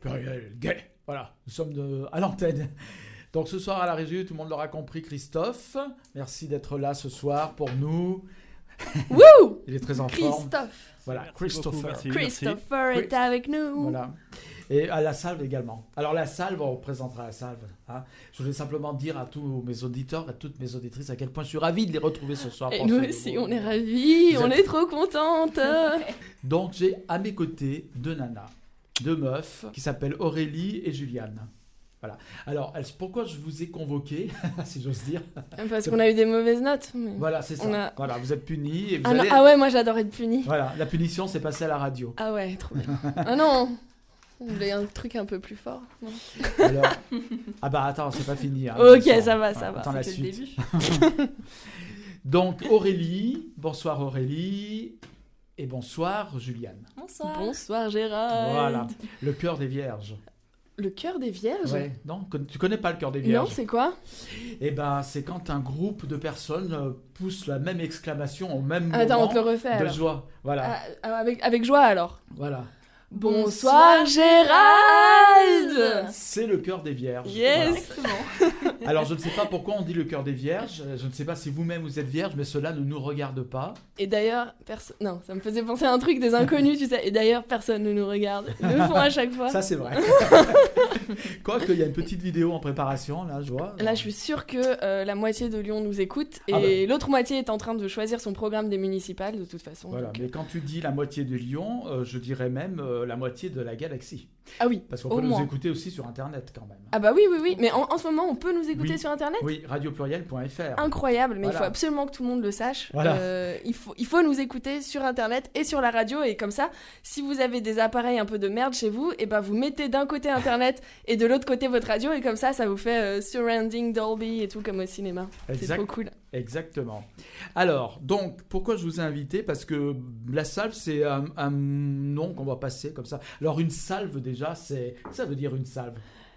Pluriel gay. Voilà, nous sommes de- à l'antenne. Donc ce soir à la régie, tout le monde l'aura compris, Christophe. Merci d'être là ce soir pour nous. Wouh Il est très en forme. Christophe Voilà, Merci Christopher. beaucoup, merci. Christopher est avec nous Voilà. Et à la salve également. Alors la salve, on présentera la salve. hein. Je voulais simplement dire à tous mes auditeurs et toutes mes auditrices à quel point je suis ravi de les retrouver ce soir. Et pour nous aussi, nouveau- on est ravis, Vous on êtes- est trop contentes Donc j'ai à mes côtés deux nanas, deux meufs qui s'appellent Aurélie et Juliane. Voilà. Alors, pourquoi je vous ai convoqué, si j'ose dire? Parce qu'on a eu des mauvaises notes. mais- Voilà, c'est ça. A- Voilà, vous êtes punis et vous Ah, allez... ah ouais, moi j'adore être punie. Voilà, la punition s'est passée à la radio. Ah ouais, trop bien. ah non On voulait un truc un peu plus fort. non? Alors... ah bah attends, c'est pas fini. hein, Ok, ça va, ça va. Attends la C'était le suite. début. Donc Aurélie, bonsoir Aurélie, et bonsoir Juliane. Bonsoir. Bonsoir Gérard. Voilà, le cœur des vierges. Le cœur des vierges Ouais, non, tu connais pas le cœur des Non, vierges c'est quoi? Eh ben, c'est quand un groupe de personnes euh, pousse la même exclamation au même Attends, on moment te le refait de alors. joie. Voilà, Ah, ah, avec, avec joie alors. voilà. Bonsoir Gérald C'est le cœur des vierges. Yes. Voilà. Alors, je ne sais pas pourquoi on dit le cœur des vierges. Je ne sais pas si vous-même vous êtes vierge, mais cela ne nous regarde pas. Et d'ailleurs, personne. Non, ça me faisait penser à un truc des inconnus, tu sais. Et d'ailleurs, personne ne nous regarde. Ils le font à chaque fois. Ça, c'est vrai. Quoique, il y a une petite vidéo en préparation, là, je vois. Là, je suis sûre que euh, la moitié de Lyon nous écoute et Ah bah. l'autre moitié est en train de choisir son programme des municipales de toute façon. Voilà, donc, mais quand tu dis la moitié de Lyon, euh, je dirais même euh, la moitié de la galaxie. Ah oui. Parce qu'on peut nous écouter aussi sur Internet quand même. Ah bah oui, oui, oui. Mais en, en ce moment, on peut nous écouter Oui. sur Internet Oui, radiopluriel.fr. Incroyable, mais il faut absolument que tout le monde le sache. Voilà. Euh, il, faut, il faut nous écouter sur Internet et sur la radio. Et comme ça, si vous avez des appareils un peu de merde chez vous, et ben vous mettez d'un côté Internet et de l'autre côté votre radio. Et comme ça, ça vous fait euh, surrounding Dolby et tout comme au cinéma. C'est trop cool. Exactement. Alors, donc, pourquoi je vous ai invité? Parce que la salve, c'est un, un nom qu'on va passer comme ça. Alors, une salve, déjà, c'est ça veut dire une salve.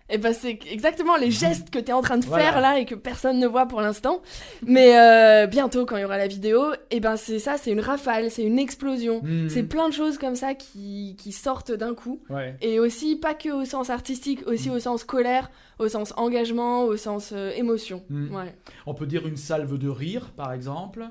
Et ben c'est exactement les gestes que tu es en train de Voilà. faire là et que personne ne voit pour l'instant. Mais euh, bientôt, quand il y aura la vidéo, et ben c'est ça, c'est une rafale, c'est une explosion. Hmm. C'est plein de choses comme ça qui, qui sortent d'un coup. Ouais. Et aussi, pas que au sens artistique, aussi Mm. au sens colère, au sens engagement, au sens euh, émotion. Mm. Ouais. On peut dire une salve de rire, par exemple.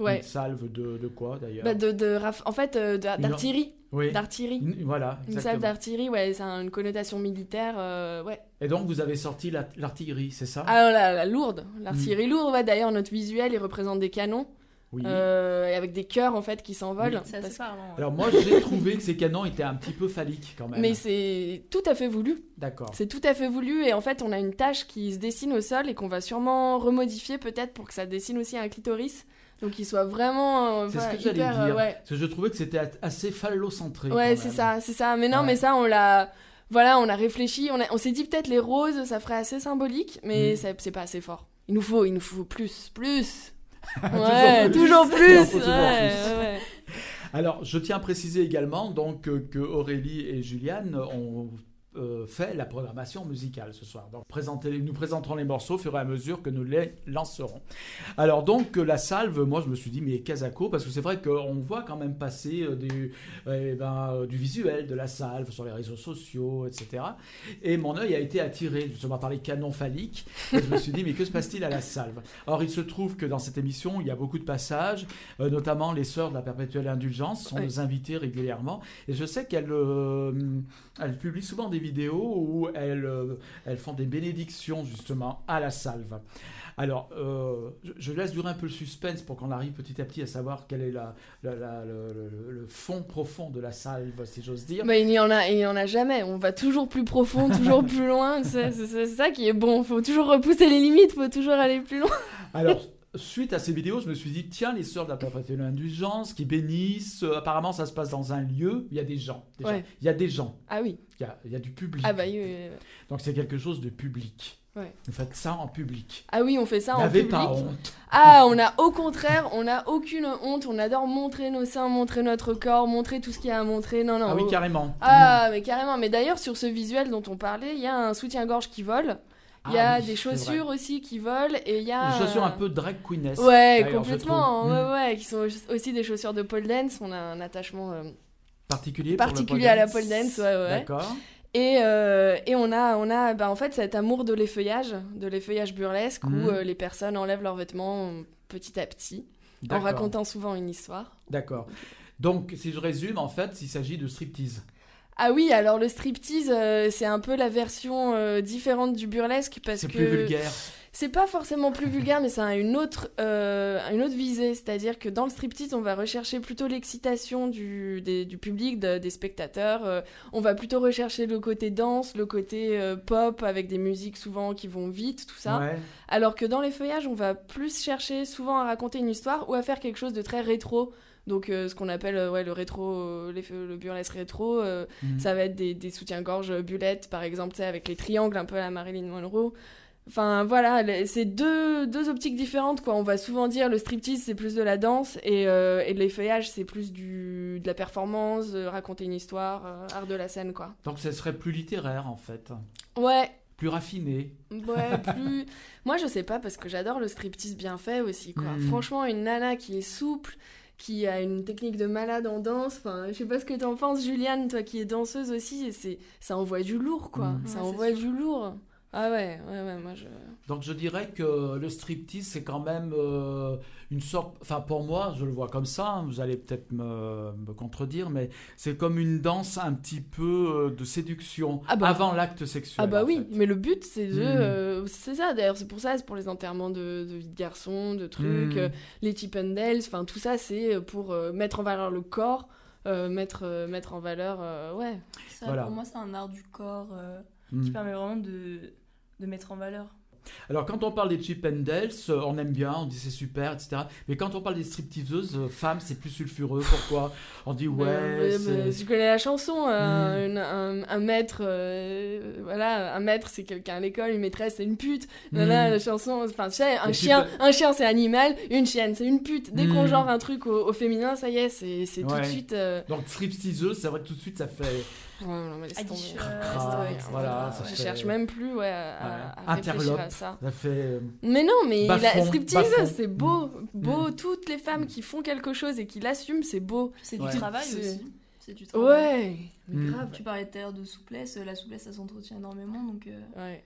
Ouais. Une salve de, de quoi, d'ailleurs Bah, de, de En fait, euh, d'artillerie. Oui. D'artillerie. Une- Voilà, Une salve exactement. d'artillerie, ouais, ça a une connotation militaire, euh, ouais. Et donc, vous avez sorti la- l'artillerie, c'est ça? Ah, la, la lourde. L'artillerie lourde, ouais, d'ailleurs, notre visuel, il représente des canons, Oui. euh, et avec des cœurs, en fait, qui s'envolent. Assez Parce- parlant. ouais. Alors, moi, j'ai trouvé que ces canons étaient un petit peu phalliques, quand même. Mais c'est tout à fait voulu. D'accord. C'est tout à fait voulu, et en fait, on a une tâche qui se dessine au sol et qu'on va sûrement remodifier peut-être pour que ça dessine aussi un clitoris. Donc, il soit vraiment. euh, C'est voilà, ce que j'allais euh, dire. ouais. Parce que je trouvais que c'était assez phallocentré. Ouais, c'est ça, c'est ça. Mais non, mais ça, on l'a. Voilà, on a réfléchi, on, a- on s'est dit peut-être les roses, ça ferait assez symbolique, mais Mm. c'est pas assez fort. Il nous faut, il nous faut plus, plus. Toujours Ouais, plus. toujours plus. toujours plus. ouais. Alors, je tiens à préciser également donc euh, que Aurélie et Juliane ont euh, fait la programmation musicale ce soir. Donc, présenter- nous présenterons les morceaux au fur et à mesure que nous les lancerons. Alors, donc, euh, la salve, moi, je me suis dit, mais Casako, parce que c'est vrai qu'on voit quand même passer euh, du, eh ben, euh, du visuel de la salve sur les réseaux sociaux, etc. Et mon œil a été attiré justement par les canons phalliques. Et je me suis dit, mais que se passe-t-il à la salve? Or, il se trouve que dans cette émission, il y a beaucoup de passages, euh, notamment les sœurs de la perpétuelle indulgence sont nos invitées régulièrement. Et je sais qu'elles euh, elles publient souvent des vidéos où elles, euh, elles font des bénédictions justement à la salve. Alors, euh, je, laisse durer un peu le suspense pour qu'on arrive petit à petit à savoir quel est la, la- la- le, fond profond de la salve, si j'ose dire. Mais il n'y en a, il y en a jamais. On va toujours plus profond, toujours plus loin. C'est ça qui est bon. Faut toujours repousser les limites, faut toujours aller plus loin. Alors, suite à ces vidéos, je me suis dit, tiens, les sœurs de la perpétuelle indulgence qui bénissent, euh, apparemment ça se passe dans un lieu, il y a des gens. déjà. Ouais. Il y a des gens, Ah oui. Il y a, y a du public. Ah bah oui. oui, oui. Donc c'est quelque chose de public. Ouais. Vous faites ça en public. Ah oui, on fait ça en N'avez public. pas honte. Ah, on a au contraire, on a aucune honte. On adore montrer nos seins, montrer notre corps, montrer tout ce qu'il y a à montrer. Non, non. Ah oui, oh. carrément. Ah, mais carrément. Mais d'ailleurs, sur ce visuel dont on parlait, il y a un soutien-gorge qui vole. Il y Ah a oui, des chaussures aussi qui volent. Et il y a. Des chaussures un peu drag queeness. Ouais, complètement. Ouais, Mm. ouais, qui sont aussi des chaussures de pole dance. On a un attachement euh, particulier pour particulier à la pole dance, ouais, ouais. D'accord. Et, euh, et on a, on a bah, en fait cet amour de l'effeuillage, de l'effeuillage burlesque, Mhm. où euh, les personnes enlèvent leurs vêtements petit à petit, en racontant souvent une histoire. D'accord. Donc, si je résume, en fait, il s'agit de striptease. Ah oui, alors le striptease, euh, c'est un peu la version euh, différente du burlesque parce C'est que plus vulgaire. C'est pas forcément plus vulgaire, mais ça a une autre, euh, une autre visée. C'est-à-dire que dans le striptease, on va rechercher plutôt l'excitation du, des- du public, de- des spectateurs. euh, on va plutôt rechercher le côté danse, le côté euh, pop, avec des musiques souvent qui vont vite, tout ça. Ouais. Alors que dans les feuillages, on va plus chercher souvent à raconter une histoire ou à faire quelque chose de très rétro. Donc euh, ce qu'on appelle euh, ouais, le rétro, euh, les- le burlesque rétro, Mhm. ça va être des, des soutiens-gorge bulettes, par exemple, avec les triangles, un peu à la Marilyn Monroe. Enfin voilà, c'est deux, deux optiques différentes quoi. On va souvent dire le striptease c'est plus de la danse et, euh, et l'effeuillage c'est plus du, de la performance, de raconter une histoire, euh, art de la scène quoi. Donc, ce serait plus littéraire, en fait. Ouais, Plus raffiné. Ouais, plus. Moi, je sais pas parce que j'adore le striptease bien fait aussi, quoi. Mm. Franchement, une nana qui est souple, qui a une technique de malade en danse. Enfin, je sais pas ce que t'en penses, Juliane, toi qui es danseuse aussi. et C'est, ça envoie du lourd, quoi. Mm. Ça Ouais, envoie du lourd. Ah ouais, ouais, ouais, moi je. Donc, je dirais que le striptease, c'est quand même euh, une sorte. Enfin, pour moi, je le vois comme ça. hein, Vous allez peut-être me, me contredire, mais c'est comme une danse un petit peu euh, de séduction Ah bah. avant l'acte sexuel. Ah bah oui, fait. mais le but c'est de, Mm. euh, c'est ça d'ailleurs, c'est pour ça, c'est pour les enterrements de, de vie de garçons, de trucs, Mm. euh, les chip and dales, enfin tout ça c'est pour euh, mettre en valeur le corps, euh, mettre, euh, mettre en valeur, euh, ouais. Ça, Voilà. Pour moi, c'est un art du corps qui permet vraiment de, de mettre en valeur. Alors, quand on parle des chip and dales, euh, on aime bien, on dit c'est super, etc. Mais quand on parle des stripteaseuses euh, femmes, c'est plus sulfureux. Pourquoi On dit ouais, c'est- mais tu connais la chanson, euh, Mm. une- un, un maître, euh, voilà, un maître c'est quelqu'un à l'école, une maîtresse c'est une pute. Là, Mm. la chanson, enfin tu sais, un chien, un chien c'est animal, une chienne c'est une pute. Dès qu'on Mm. genre un truc au, au féminin, ça y est, c'est c'est tout de Ouais. suite. euh, Donc, stripteaseuse, c'est vrai que tout de suite, ça fait. Ouais, non, mais laisse tomber. Aguicheuse, Ah, etc. voilà, ça Je fait- cherche même plus ouais, à, Ouais. à réfléchir à ça. Ça fait. euh, Mais non, mais Bas-fond, la striptease, c'est beau. Beau, Mm. toutes les femmes qui font quelque chose et qui l'assument, c'est beau. C'est Ouais. du travail aussi. C'est du travail. Ouais, mais Mm. grave. Tu parlais tout à l'heure de souplesse, la souplesse ça s'entretient énormément donc euh, Ouais.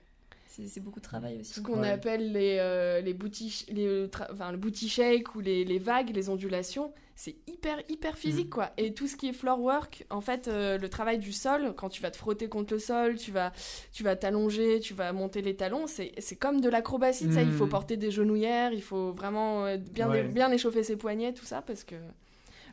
c'est beaucoup de travail aussi. Ce qu'on Ouais. appelle les, euh, les, booty, les, euh, enfin, le booty shake ou les, les vagues, les ondulations, c'est hyper, hyper physique, Mm. quoi. Et tout ce qui est floor work, en fait, euh, le travail du sol, quand tu vas te frotter contre le sol, tu vas tu vas t'allonger, tu vas monter les talons, c'est c'est comme de l'acrobatie, ça. Il faut Mm. porter des genouillères, il faut vraiment euh, bien, Ouais. bien échauffer ses poignets, tout ça, parce que...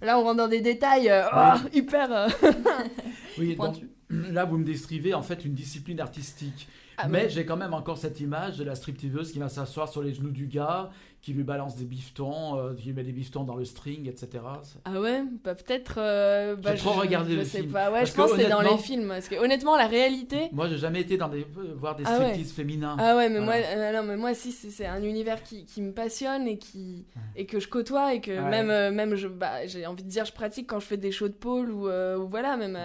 Là, on rentre dans des détails euh, oh, hyper... euh, Oui, donc là, vous me décrivez en fait une discipline artistique. Ah, Mais j'ai quand même encore cette image de la stripteaseuse qui va s'asseoir sur les genoux du gars, qui lui balance des bifetons, euh, qui lui met des bifetons dans le string, etc. Ah ouais Bah peut-être... euh, bah, J'ai trop je- regardé le sais film. pas, ouais, Parce je pense que c'est dans les films. Parce que honnêtement, la réalité... Moi, j'ai jamais été dans des, euh, voir des Ah ouais. striptease féminins. Ah ouais, mais Voilà. moi, euh, non, mais moi si, c'est un univers qui, qui me passionne et, qui, et que je côtoie et que même, même je, bah, j'ai envie de dire, je pratique quand je fais des shows de pôle ou, euh, ou voilà, même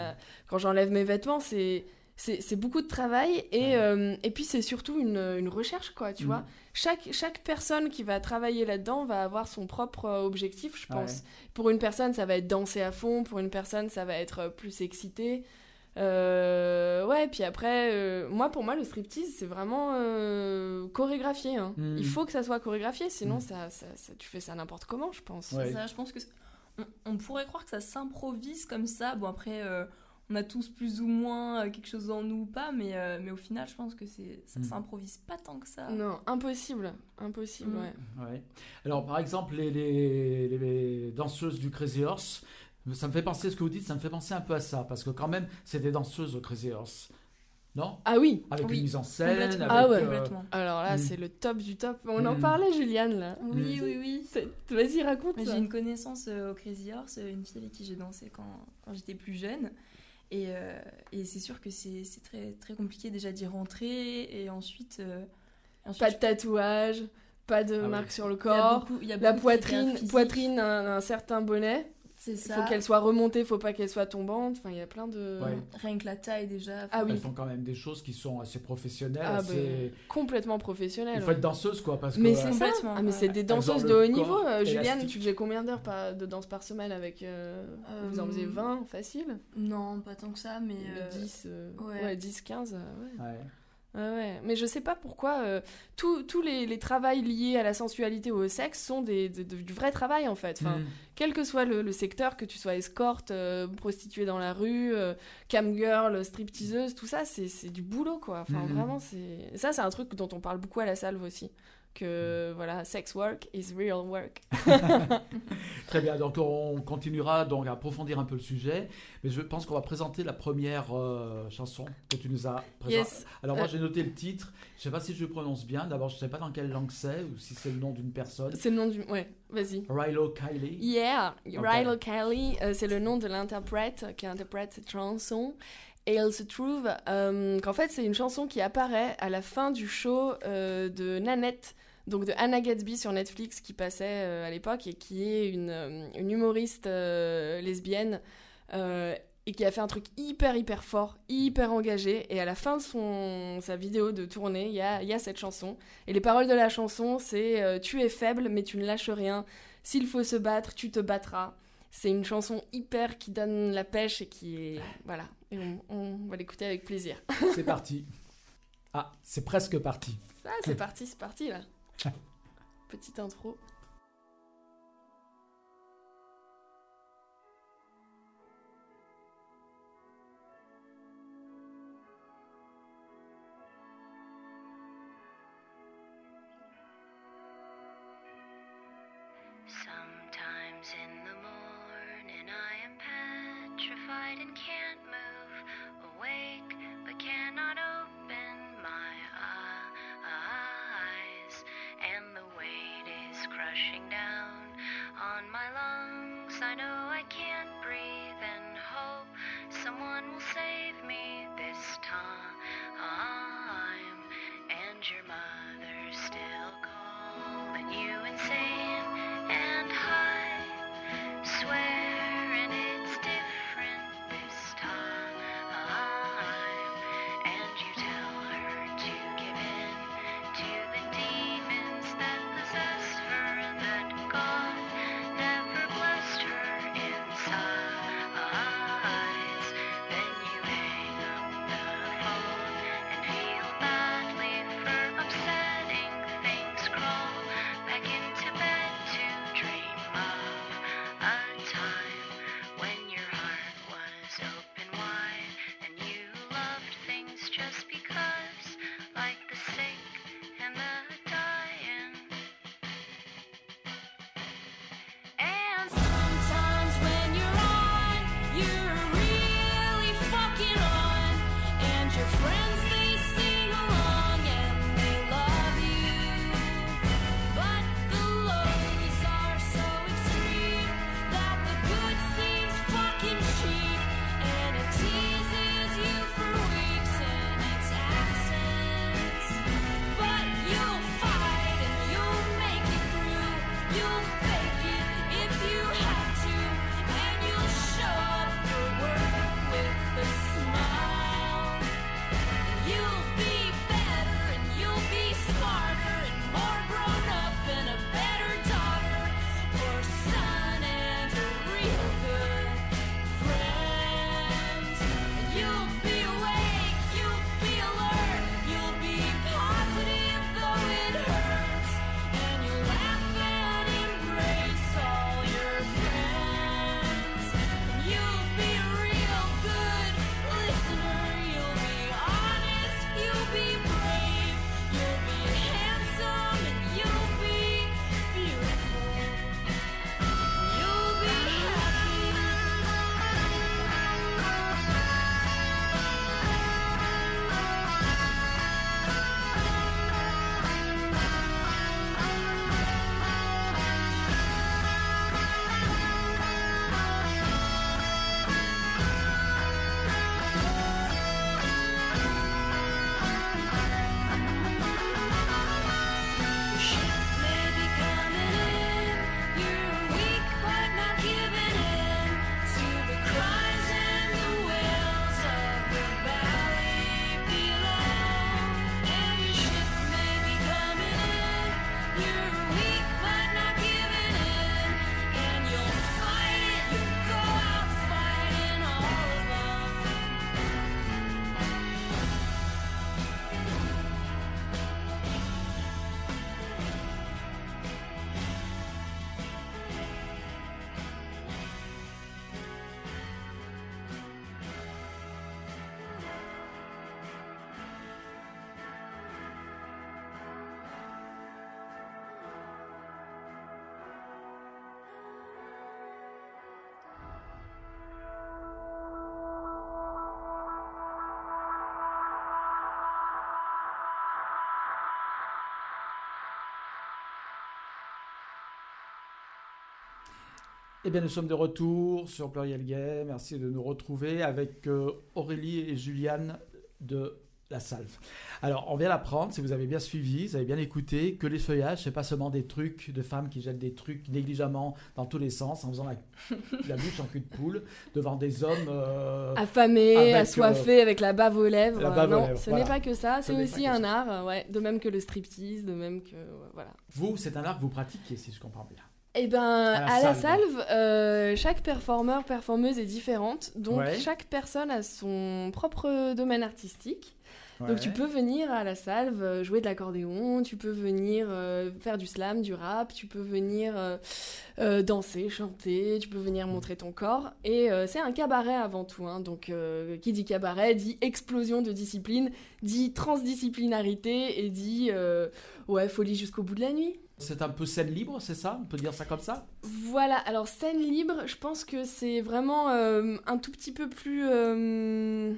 quand j'enlève mes vêtements, c'est... C'est beaucoup de travail et, Ouais. euh, et puis c'est surtout une, une recherche, quoi, tu Mm. vois. Chaque, chaque personne qui va travailler là-dedans va avoir son propre euh, objectif, je pense. Ouais. Pour une personne, ça va être danser à fond, pour une personne, ça va être euh, plus excité. Euh, ouais, puis après, euh, moi, pour moi, le striptease, c'est vraiment euh, chorégraphié. hein. Mm. Il faut que ça soit chorégraphié, sinon Mm. ça, ça- ça- tu fais ça n'importe comment, je pense. Ouais. Ça, je pense que on, on pourrait croire que ça s'improvise comme ça. Bon après, euh, on a tous plus ou moins euh, quelque chose en nous ou pas, mais, euh, mais au final, je pense que c'est ça Mm. s'improvise pas tant que ça. Non, impossible. Impossible, Mm. ouais. Ouais. Alors, par exemple, les, les- les danseuses du Crazy Horse, ça me fait penser, ce que vous dites, ça me fait penser un peu à ça, parce que quand même, c'est des danseuses au Crazy Horse. Non? Ah oui Avec Oui, une mise en scène, avec, Complètement. Ah ouais. euh, Complètement. Alors là, Mm. c'est le top du top. On en Mm. parlait, Juliane, là. Oui, oui, oui. Vas-y, raconte. J'ai une connaissance euh, au Crazy Horse, une fille avec qui j'ai dansé quand, quand j'étais plus jeune. Et, euh, et c'est sûr que c'est c'est très, très compliqué déjà d'y rentrer. Et ensuite. euh, ensuite, Pas de tatouage, pas de Ah ouais. marque sur le il y a corps. beaucoup- il y a La poitrine, poitrine un, un certain bonnet. C'est Il faut qu'elle soit remontée, faut pas qu'elle soit tombante. Enfin, il y a plein de. Ouais. Rien que la taille déjà. Ah oui. Elles font quand même des choses qui sont assez professionnelles. Ah, assez... ben, complètement professionnelle. Il faut ouais. être danseuse, quoi. Parce Mais c'est euh, ça. Ah, mais c'est des danseuses de haut niveau. Euh, Juliane, tu faisais combien d'heures de danse par semaine avec. euh, Vous en Euh, faisiez 20 facile? Non, pas tant que ça, mais. Mais euh, 10, euh, ouais. ouais. 10, 15. euh, ouais. Ouais. Ouais, ouais. Mais je sais pas pourquoi euh, tous les, les travails liés à la sensualité ou au sexe sont des, de- de- du vrai travail en fait. Enfin, Mm. Quel que soit le, le secteur, que tu sois escorte, euh, prostituée dans la rue, euh, cam girl, stripteaseuse, tout ça, c'est du boulot quoi. Enfin, Mhm. vraiment, c'est. Ça, c'est un truc dont on parle beaucoup à la salve aussi. Que voilà, sex work is real work. Très bien, donc on continuera donc à approfondir un peu le sujet, mais je pense qu'on va présenter la première euh, chanson que tu nous as présentée. Yes. Alors moi Euh. j'ai noté le titre, je sais pas si je le prononce bien, d'abord je sais pas dans quelle langue c'est ou si c'est le nom d'une personne. C'est le nom du. Ouais, vas-y. Rilo Kiley. Yeah, Ok. Rilo Kelly, euh, c'est le nom de l'interprète qui interprète cette chanson. Et il se trouve euh, qu'en fait, c'est une chanson qui apparaît à la fin du show euh, de Nanette, donc de Anna Gatsby sur Netflix, qui passait euh, à l'époque et qui est une, euh, humoriste lesbienne et qui a fait un truc hyper, hyper fort, hyper engagé. Et à la fin de son, sa vidéo de tournée, il y a, y a cette chanson. Et les paroles de la chanson, c'est Tu es faible, mais tu ne lâches rien. S'il faut se battre, tu te battras. C'est une chanson hyper qui donne la pêche et qui est. Voilà. Et on, on va l'écouter avec plaisir. C'est parti. Ah, c'est presque parti. Ça, c'est parti, c'est parti là. Petite intro. Eh bien, nous sommes de retour sur Pluriel Gay. Merci de nous retrouver avec euh, Aurélie et Juliane de la salve. Alors, on vient d'apprendre, si vous avez bien suivi, vous avez bien écouté, que les feuillages, c'est pas seulement des trucs de femmes qui jettent des trucs négligemment dans tous les sens, en faisant la, la bouche en cul de poule, devant des hommes. euh, Affamé, Avec, assoiffé, avec la bave aux lèvres. la bave aux non, lèvres, ce voilà. n'est pas que ça, Ce c'est aussi un ça. art, ouais, de même que le striptease, de même que. voilà. Vous, c'est un art que vous pratiquez, si je comprends bien. Eh ben, la à la salve. salve, euh, chaque performeur, performeuse est différente. Donc, Ouais. chaque personne a son propre domaine artistique. Donc, tu peux venir à la salve euh, jouer de l'accordéon, tu peux venir euh, faire du slam, du rap, tu peux venir euh, danser, chanter, tu peux venir montrer ton corps. Et c'est un cabaret avant tout. hein. Donc, qui dit cabaret dit explosion de discipline, dit transdisciplinarité et dit ouais, folie jusqu'au bout de la nuit. C'est un peu scène libre, c'est ça? On peut dire ça comme ça? Voilà, alors scène libre, je pense que c'est vraiment euh, un tout petit peu plus, euh,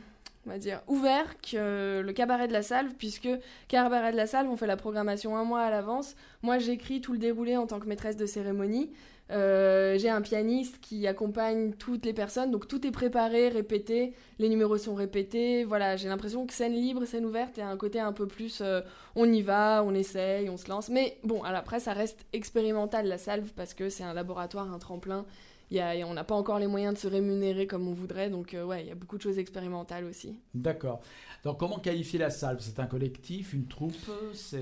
on va dire, ouvert que le cabaret de la salve, puisque cabaret de la salve, on fait la programmation un mois à l'avance. Moi, j'écris tout le déroulé en tant que maîtresse de cérémonie. Euh, J'ai un pianiste qui accompagne toutes les personnes, donc tout est préparé, répété, les numéros sont répétés. Voilà, j'ai l'impression que scène libre, scène ouverte, a un côté un peu plus euh, on y va, on essaye, on se lance. Mais bon, après, ça reste expérimental la salve parce que c'est un laboratoire, un tremplin. Y a, on n'a pas encore les moyens de se rémunérer comme on voudrait, donc euh, ouais, il y a beaucoup de choses expérimentales aussi. D'accord. Donc, comment qualifier la salve? C'est un collectif, une troupe.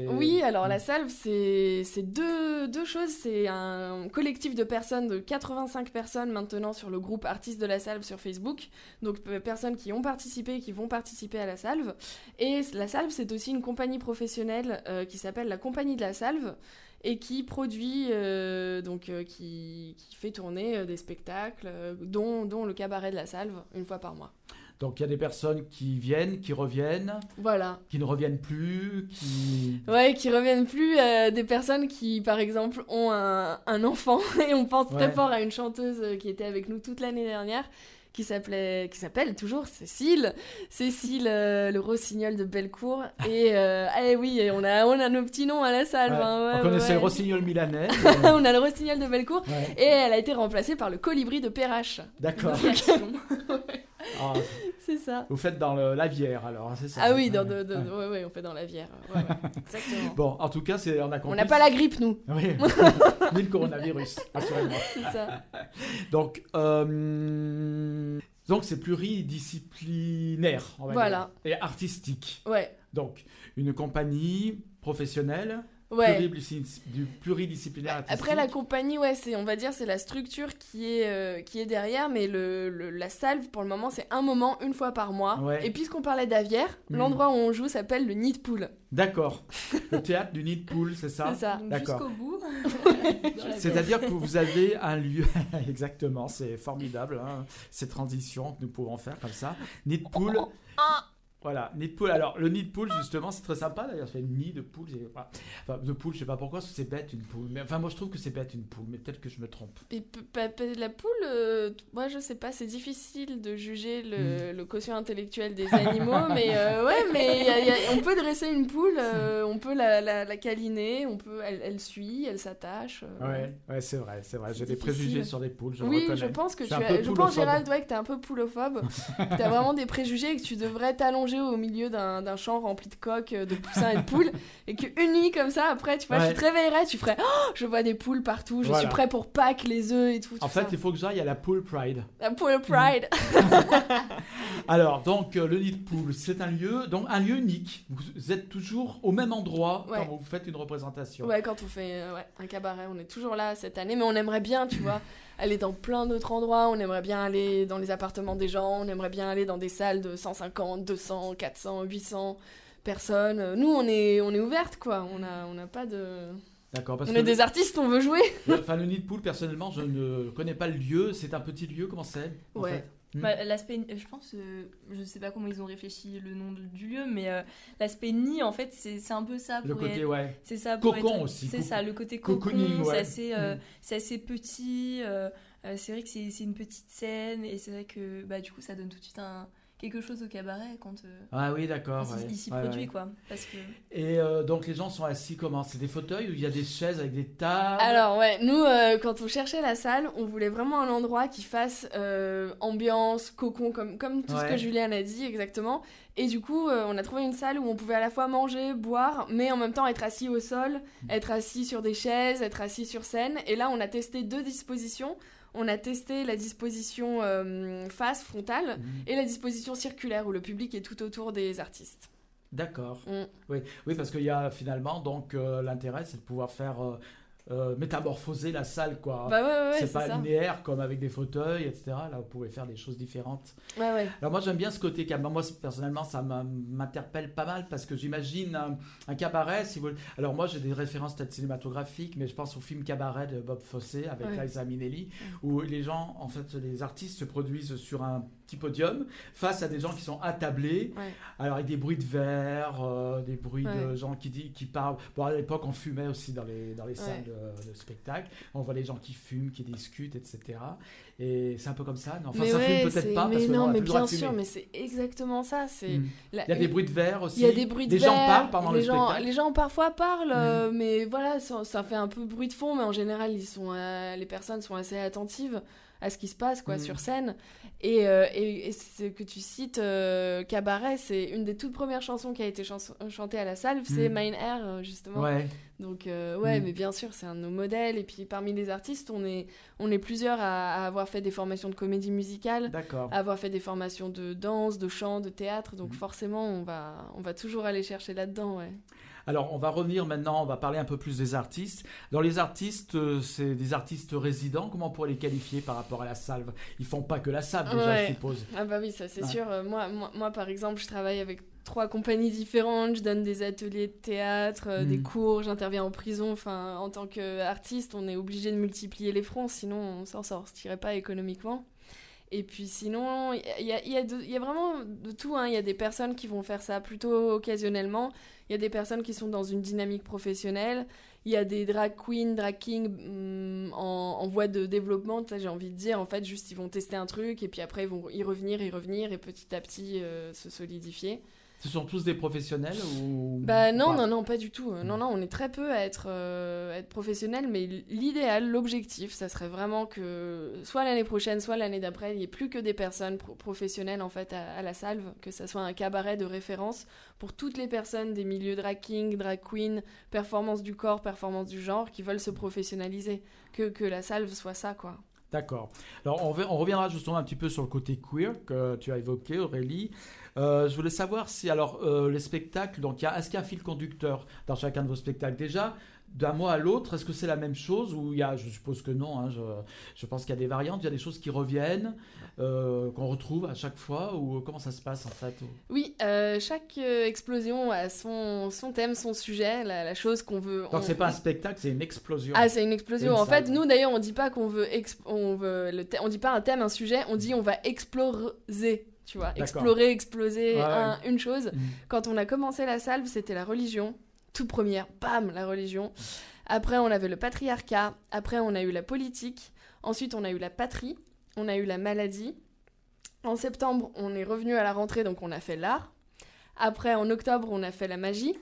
Oui, alors la salve, c'est deux, deux choses. C'est un collectif de personnes, de 85 personnes maintenant sur le groupe Artistes de la Salve sur Facebook. Donc personnes qui ont participé et qui vont participer à la salve. Et la salve, c'est aussi une compagnie professionnelle euh, qui s'appelle la Compagnie de la Salve et qui produit, euh, donc euh, qui, qui fait tourner euh, des spectacles, dont, dont le cabaret de la salve, une fois par mois. Donc, il y a des personnes qui viennent, qui reviennent, Voilà. qui ne reviennent plus, qui... Ouais, qui reviennent plus euh, des personnes qui, par exemple, ont un, un enfant. Et on pense très fort à une chanteuse qui était avec nous toute l'année dernière, qui s'appelait, qui s'appelle toujours Cécile. Cécile, euh, le rossignol de Bellecour. Et euh, eh oui, on a, on a nos petits noms à la salle. Ouais. ouais, On connaissait ouais. le rossignol milanais. on a le rossignol de Bellecour. Et elle a été remplacée par le colibri de Perrache. D'accord. Ah, C'est ça. vous faites dans le- la bière, alors, c'est ça Ah oui, dans, de, de- ouais. ouais, ouais, on fait dans la ouais, exactement. Bon, en tout cas, c'est, on a On compris. n'a pas la grippe, nous. Oui, ni le coronavirus, assurément. C'est ça. Donc, euh, donc c'est pluridisciplinaire, on va Voilà. dire, et artistique. Ouais. Donc, une compagnie professionnelle, Ouais. du pluridisciplinaire artistique. Après la compagnie, ouais, c'est on va dire c'est la structure qui est euh, qui est derrière, mais le, le- la salve pour le moment c'est un moment une fois par mois. Ouais. Et puisqu'on parlait d'Avière, Mhm. l'endroit où on joue s'appelle le Nid Pool. D'accord. Le théâtre du nid de poule, c'est ça C'est ça. Jusqu'au bout. C'est-à-dire que vous avez un lieu, exactement, c'est formidable, hein, ces transitions que nous pouvons faire comme ça. Nid de poule. Voilà, nid de poule. Alors, le nid de poule, justement, c'est très sympa d'ailleurs. Ça fait nid de poule. c'est-. Enfin, de poule, je sais pas pourquoi, c'est bête une poule. Mais, enfin, moi, je trouve que c'est bête une poule, mais peut-être que je me trompe. Et la poule, euh, moi je sais pas, c'est difficile de juger le, le quotient intellectuel des animaux, mais euh, ouais, mais y a- y a- on peut dresser une poule, euh, on peut la, la, la câliner, on peut, elle, elle suit, elle s'attache. euh, Ouais, ouais, c'est vrai, c'est vrai. J'ai C'est des préjugés sur les poules, je le oui, reconnais. je pense que tu un as, peu je pense poulophobe. Gérald ouais, que t'es un peu poulophobe, que t'as vraiment des préjugés et que tu devrais t'allonger au milieu d'un champ rempli de coques, euh, de poussins et de poules, et qu'une nuit comme ça, après, tu vois, Ouais. tu te réveillerais, tu ferais, oh, je vois des poules partout, je Voilà. suis prêt pour Pâques, les œufs et tout. En tout fait, ça. il faut que j'aille à la pool pride. la poule pride. Alors, donc, euh, le nid de poule, c'est un lieu, donc un lieu unique. Vous êtes toujours au même endroit Ouais. quand vous faites une représentation. Ouais, quand on fait euh, ouais, un cabaret, on est toujours là cette année, mais on aimerait bien, tu vois, aller dans plein d'autres endroits. On aimerait bien aller dans les appartements des gens, on aimerait bien aller dans des salles de 150, 200, 400, 800 personnes. Nous, on est, on est ouverte, quoi. On n'a on a pas de. D'accord, parce on que est des artistes, on veut jouer. le, enfin, le nid de poule, personnellement, je ne connais pas le lieu. C'est un petit lieu, comment c'est Ouais. fait? Hmm. Bah, l'aspect, je pense, euh, je sais pas comment ils ont réfléchi le nom de- du lieu, mais euh, l'aspect nid, en fait, c'est c'est un peu ça. Le pour côté, être- ouais. C'est ça. pour Cocon être- aussi, C'est co- ça, le côté cocon. ouais. C'est assez, euh, Mm. c'est assez petit. euh, euh, c'est vrai que c'est c'est une petite scène et c'est vrai que bah, du coup, ça donne tout de suite un, quelque chose au cabaret quand euh, Ah oui, d'accord. il- ouais. il s'y Ouais, produit, ouais. quoi. Parce que Et euh, donc les gens sont assis comment? C'est des fauteuils ou il y a des chaises avec des tables? Alors ouais, nous euh, quand on cherchait la salle, on voulait vraiment un endroit qui fasse euh, ambiance, cocon, comme, comme tout ce que Julien a dit exactement. Et du coup, euh, on a trouvé une salle où on pouvait à la fois manger, boire, mais en même temps être assis au sol, Mm. être assis sur des chaises, être assis sur scène. Et là, on a testé deux dispositions. On a testé la disposition euh, face, frontale, Mhm. et la disposition circulaire où le public est tout autour des artistes. D'accord. Mm. Oui, oui, parce qu'il y a finalement donc euh, l'intérêt, c'est de pouvoir faire euh, métamorphoser la salle, quoi. Bah ouais, ouais, ouais, c'est pas ça. linéaire comme avec des fauteuils, etc. Là, vous pouvez faire des choses différentes. Ouais. Alors moi j'aime bien ce côté cabaret. Moi personnellement ça m'interpelle pas mal parce que j'imagine un, un cabaret. Si vous... Alors moi j'ai des références peut-être cinématographiques, mais je pense au film Cabaret de Bob Fosse avec. Liza Minnelli, où les gens, en fait les artistes se produisent sur un petit podium face à des gens qui sont attablés. Ouais. Alors avec des bruits de verre, euh, des bruits de gens qui, dit- qui parlent. Bon à l'époque on fumait aussi dans les, dans les Ouais. salles de, de spectacle. On voit les gens qui fument, qui discutent, etc. Et c'est un peu comme ça. Non, enfin mais ça fume peut-être pas mais parce que non, mais bien sûr, mais c'est exactement ça. C'est Mm. la- Il y a des bruits de verre aussi. Il y a des bruits de Les verre. gens parlent pendant les le gens, spectacle. Les gens parfois parlent, euh, mais voilà, ça, ça fait un peu bruit de fond, mais en général, ils sont, euh, les personnes sont assez attentives à ce qui se passe quoi Mm. sur scène. Et, euh, et, et ce que tu cites, euh, Cabaret, c'est une des toutes premières chansons qui a été chanson- chantée à la salle, c'est Mm. Mine Air euh, justement. Ouais. Donc euh, ouais, Mm. mais bien sûr, c'est un de nos modèles. Et puis parmi les artistes, on est, on est plusieurs à, à avoir fait des formations de comédie musicale à avoir fait des formations de danse, de chant, de théâtre, donc forcément on va, on va toujours aller chercher là-dedans, ouais. Alors, on va revenir maintenant, on va parler un peu plus des artistes. Dans les artistes, euh, c'est des artistes résidents. Comment on pourrait les qualifier par rapport à la salve? Ils font pas que la salve, déjà, Ouais. je suppose. Ah bah oui, ça c'est Ouais. sûr. Euh, Moi, moi, moi, par exemple, je travaille avec trois compagnies différentes, je donne des ateliers de théâtre, euh, des Mhm. cours, j'interviens en prison. Enfin, en tant qu'artiste, on est obligé de multiplier les fronts, sinon on s'en sortirait pas économiquement. Et puis sinon, il y a, vraiment de tout. hein. Il y a des personnes qui vont faire ça plutôt occasionnellement. Il y a des personnes qui sont dans une dynamique professionnelle. Il y a des drag queens, drag kings hum, en, voie de développement. J'ai envie de dire, en fait, juste ils vont tester un truc et puis après ils vont y revenir, y revenir et petit à petit euh, se solidifier. Ce sont tous des professionnels ou Bah non, Pas. non, non, pas du tout. Euh, Non, non, on est très peu à être, euh, être professionnel, mais l'idéal, l'objectif, ça serait vraiment que soit l'année prochaine, soit l'année d'après, il n'y ait plus que des personnes pro- professionnelles en fait à, à la salve, que ça soit un cabaret de référence pour toutes les personnes des milieux drag king, drag queen, performance du corps, performance du genre, qui veulent se professionnaliser. Que, que la salve soit ça, quoi. D'accord. Alors, on, on reviendra justement un petit peu sur le côté queer que tu as évoqué, Aurélie. Euh, je voulais savoir si, alors, euh, les spectacles, donc, il y a- est-ce qu'il y a un fil conducteur dans chacun de vos spectacles? Déjà, d'un mois à l'autre, est-ce que c'est la même chose ou il y a, je suppose que non, hein, je, je pense qu'il y a des variantes, il y a des choses qui reviennent, euh, qu'on retrouve à chaque fois, ou comment ça se passe en fait Oui, euh, chaque explosion a son, son thème, son sujet, la, la chose qu'on veut. Donc, on- c'est pas un spectacle, c'est une explosion. Ah, c'est une explosion. Une en fait, nous d'ailleurs, on dit pas qu'on veut, exp- on veut le thè- on dit pas un thème, un sujet, on dit on va explorer, tu vois, explorer, exploser Ouais, ouais. un- une chose. Mhm. Quand on a commencé la salve, c'était la religion, toute première, bam, la religion. Après, on avait le patriarcat. Après, on a eu la politique. Ensuite, on a eu la patrie. On a eu la maladie. En septembre, on est revenu à la rentrée, donc on a fait l'art. Après, en octobre, on a fait la magie.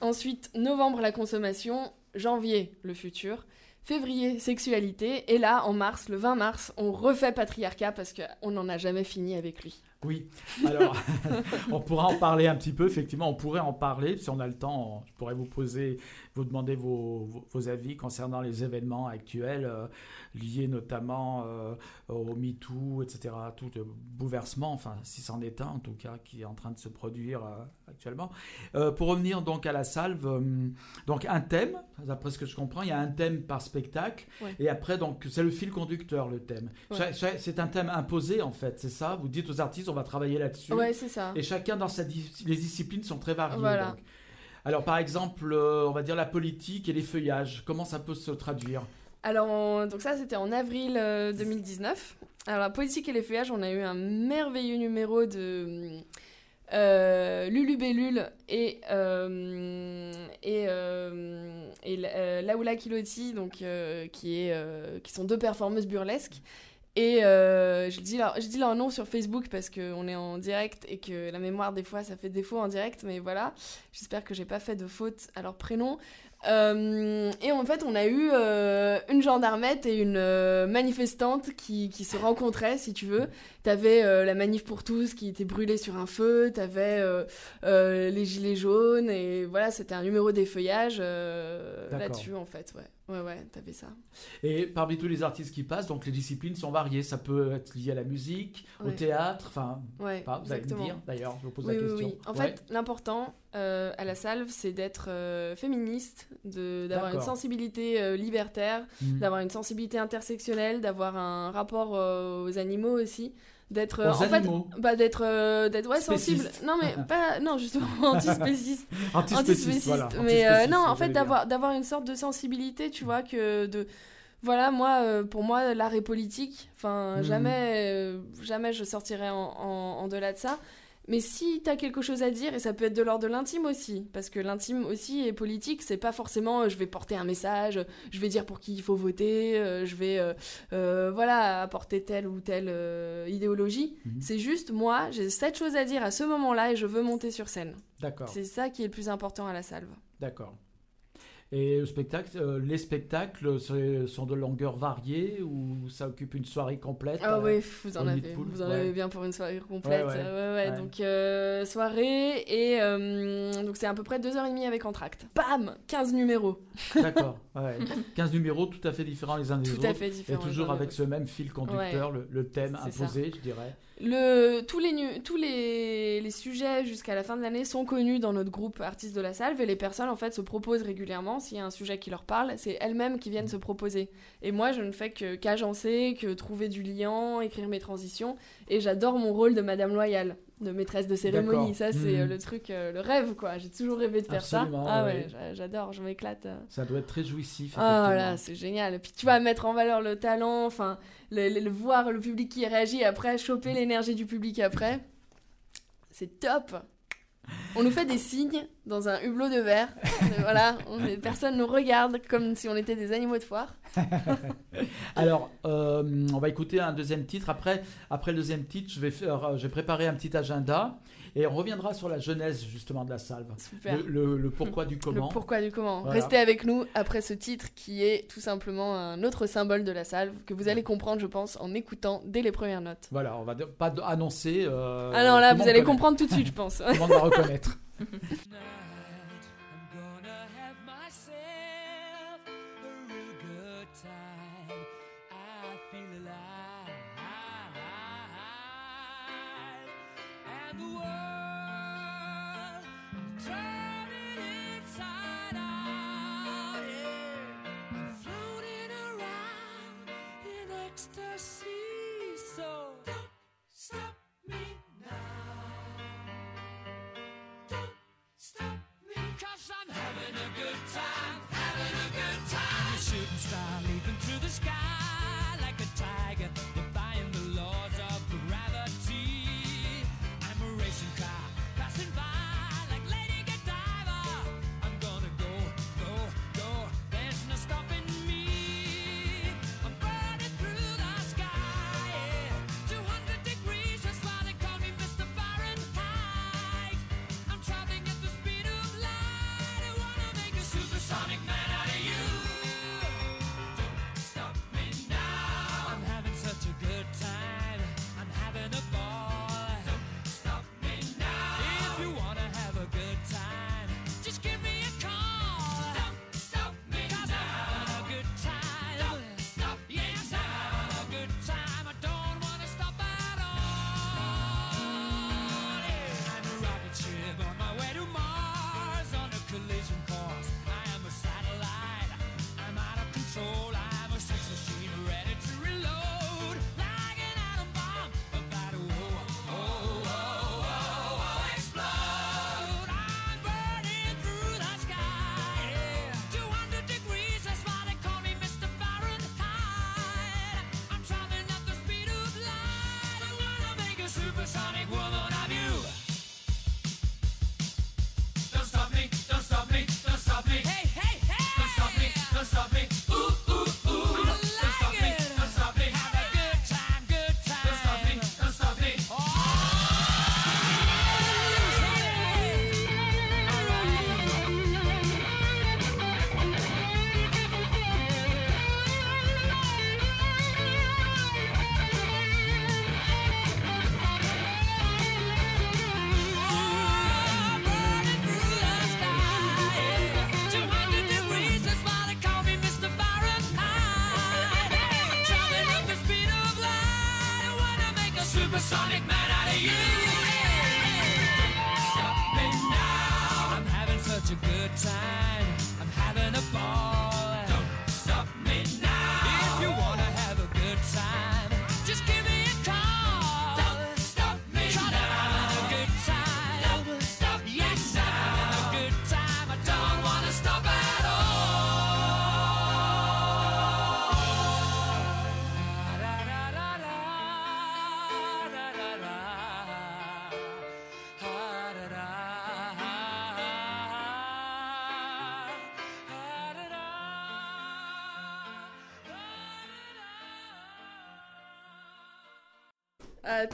Ensuite, novembre, la consommation. Janvier, le futur. Février, sexualité. Et là, en mars, le 20 mars, on refait patriarcat parce qu'on n'en a jamais fini avec lui. Oui, alors on pourra en parler un petit peu, effectivement, on pourrait en parler, si on a le temps, je pourrais vous poser, vous demander vos, avis concernant les événements actuels euh, liés notamment euh, au MeToo, etc., tout le bouleversement, enfin, si c'en est un en tout cas, qui est en train de se produire euh, actuellement. Pour revenir donc à la salve, donc un thème, d'après ce que je comprends, il y a un thème par spectacle, Ouais. et après, donc, c'est le fil conducteur, le thème. Ouais. C'est un thème imposé, en fait, c'est ça? Vous dites aux artistes, on va travailler là-dessus. Ouais, c'est ça. Et chacun dans sa dis- les disciplines sont très variées. Voilà. donc. Alors par exemple, euh, on va dire la politique et les feuillages. Comment ça peut se traduire Alors, on- donc ça, c'était en avril euh, 2019. Alors, la politique et les feuillages, on a eu un merveilleux numéro de euh, Lulu Bellule et, euh, euh, euh, Laoula Kiloti, donc, euh, qui, euh, sont deux performeuses burlesques. Et euh, je, dis leur, je dis leur nom sur Facebook parce qu'on est en direct et que la mémoire, des fois, ça fait défaut en direct. Mais voilà, j'espère que j'ai pas fait de faute à leur prénom. Euh, et en fait, on a eu euh, une gendarmette et une euh, manifestante qui, qui, se rencontraient, si tu veux. T'avais la manif pour tous qui était brûlée sur un feu, t'avais les gilets jaunes, et voilà, c'était un numéro des feuillages là-dessus, en fait, ouais. Ouais, ouais, t'avais ça. Et parmi tous les artistes qui passent, donc les disciplines sont variées. Ça peut être lié à la musique, Ouais. au théâtre, enfin, Ouais, pas, vous allez me exactement. dire d'ailleurs, je vous pose Oui, la oui, question. oui. En Ouais. fait, l'important euh, à la salve, c'est d'être euh, féministe, d'avoir une sensibilité euh, libertaire, Mhm. d'avoir une sensibilité intersectionnelle, d'avoir un rapport aux animaux aussi, d'être euh, en fait, bah, d'être euh, d'être ouais, sensible. Non mais pas non justement antispéciste, Antispéciste, voilà. mais euh, non, en fait dire. d'avoir d'avoir une sorte de sensibilité, tu vois que de voilà, moi, pour moi, l'art est politique. Enfin, Mhm. jamais, jamais je sortirais en, en, en delà de ça. Mais si t'as quelque chose à dire, et ça peut être de l'ordre de l'intime aussi, parce que l'intime aussi est politique, c'est pas forcément euh, je vais porter un message, je vais dire pour qui il faut voter, euh, je vais euh, voilà apporter telle ou telle idéologie. Mhm. C'est juste moi, j'ai cette chose à dire à ce moment-là et je veux monter sur scène. D'accord, C'est ça qui est le plus important à la salve. d'accord. Et le spectacle, euh, les spectacles sont de longueur variée ou ça occupe une soirée complète Ah euh, oui, vous en avez, vous en ouais. avez bien pour une soirée complète. Ouais, ouais. euh, ouais, ouais. Ouais. Donc euh, soirée et euh, donc c'est à peu près 2h30 avec entracte. Bam 15 numéros. D'accord, ouais. 15 numéros tout à fait différents les uns des Tout autres. à fait Et différent. toujours avec ce même fil conducteur, le, le thème ça. imposé, je dirais. Le, tous les, tous les, sujets jusqu'à la fin de l'année sont connus dans notre groupe Artistes de la Salve et les personnes en fait se proposent régulièrement. S'il y a un sujet qui leur parle, c'est elles-mêmes qui viennent se proposer. Et moi je ne fais que qu'agencer, que trouver du liant, écrire mes transitions. Et j'adore mon rôle de Madame Loyale, de maîtresse de cérémonie. Ça c'est euh, le truc, euh, le rêve quoi. J'ai toujours rêvé de faire Absolument, ça. Ah ouais. ouais, j'a- j'adore, je m'éclate. euh. Ça doit être très jouissif. Ah là, c'est génial. Puis tu vas mettre en valeur le talent, enfin, le, le- le voir le public qui réagit après, choper l'énergie du public après. C'est top. On nous fait des signes dans un hublot de verre. Et voilà, on, les personnes nous regardent comme si on était des animaux de foire. Alors, euh, on va écouter un deuxième titre. Après, après le deuxième titre, je vais euh, j'ai préparé un petit agenda et on reviendra sur la genèse justement de la salve. Super. Le, le- le pourquoi du comment. Le pourquoi du comment. Voilà. Restez avec nous après ce titre qui est tout simplement un autre symbole de la salve que vous allez comprendre, je pense, en écoutant dès les premières notes. Voilà, on va pas annoncer. euh, ah non, là, vous allez comprendre tout de suite, je pense. Monde va reconnaître.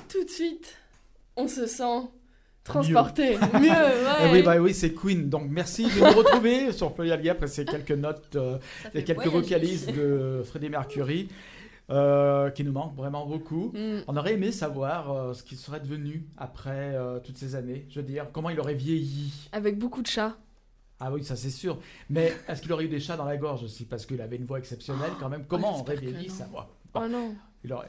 Tout de suite, on se sent transporté. Mieux, ouais. Eh oui, bah oui, c'est Queen. Donc merci de nous retrouver sur Plurialia après ces quelques notes euh, et quelques voyager. vocalises de Freddie Mercury euh, qui nous manquent vraiment beaucoup. Mm. On aurait aimé savoir euh, ce qu'il serait devenu après euh, toutes ces années. Je veux dire, comment il aurait vieilli. Avec beaucoup de chats. Ah oui, ça c'est sûr. Mais est-ce qu'il aurait eu des chats dans la gorge aussi? Parce qu'il avait une voix exceptionnelle quand même. Comment Oh, aurait j'espère que vieilli sa voix? Oh non. Il aurait.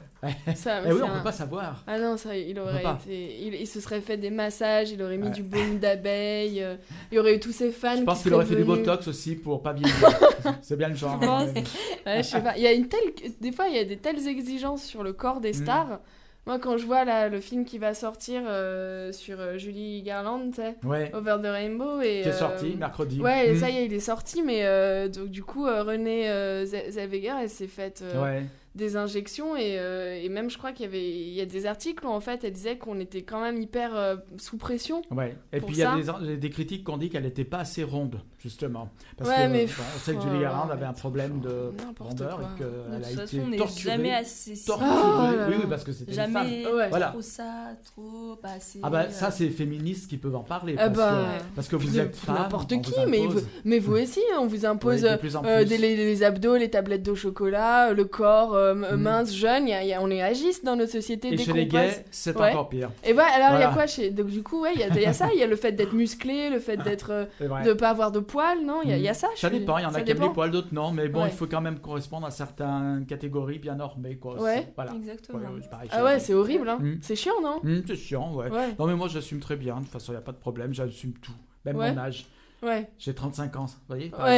Ça, Eh oui, on un- peut pas savoir. Ah non, ça, il aurait été. Il, il se serait fait des massages, il aurait mis Ouais. du baume d'abeille, euh, il y aurait eu tous ses fans. Je pense qui qu'il aurait fait seraient du venus. botox aussi pour pas vieillir. c'est bien le genre. Je pense. hein. Ouais, je sais pas. Il y a une telle. Des fois, il y a des telles exigences sur le corps des Mm. stars. Moi, quand je vois là, le film qui va sortir euh, sur euh, Julie Garland, tu sais, Ouais. Over the Rainbow. Et, Qui est euh, sorti mercredi. Ouais, Mm. ça y est, il est sorti, mais euh, donc du coup, euh, Renée euh, Ze- Zellweger, elle s'est faite euh, Ouais. Des injections et, euh, et même je crois qu'il y avait il y a des articles où en fait elle disait qu'on était quand même hyper euh, sous pression. Ouais. Et puis il y a des, des critiques qui ont dit qu'elle n'était pas assez ronde, justement. Parce Ouais, que mais bon, on sait que pff, Julie oh, Garland avait un problème de rondeur quoi. et qu'elle a façon, été torturée. jamais assez. torturée. Oh oui, oui, parce que c'était une femme. Jamais Ouais. Voilà. trop ça, trop pas assez. Ah bah euh, ça c'est les féministes qui peuvent en parler Ah parce, bah, que, parce que vous êtes femme. n'importe qui, mais vous, mais vous aussi, on vous impose Oui, de plus en euh, plus. des- les, les abdos, les tablettes de chocolat, le corps euh, Mm. mince, jeune. y a- il y a- on est agiste dans notre société. Et dès chez les gays, c'est Ouais. encore pire. Et bah alors il y a quoi chez donc du coup ouais il y, a- il y a ça, il y a le fait d'être musclé, le fait d'être euh, de pas avoir de poils, non il y, y a Mm. ça. je Ça suis- dépend, il y en a qui aiment les poils, d'autres non, mais bon, Ouais. il faut quand même correspondre à certaines catégories bien normées, quoi. aussi. Ouais. Voilà. Exactement. Ouais, ouais, c'est pareil, Ah ouais c'est horrible hein. Mm. C'est chiant non. Hum, c'est chiant, ouais. Ouais Non, mais moi j'assume très bien, de toute façon, il n'y a pas de problème, j'assume tout. Même Ouais. mon âge. Ouais. J'ai 35 ans, vous voyez par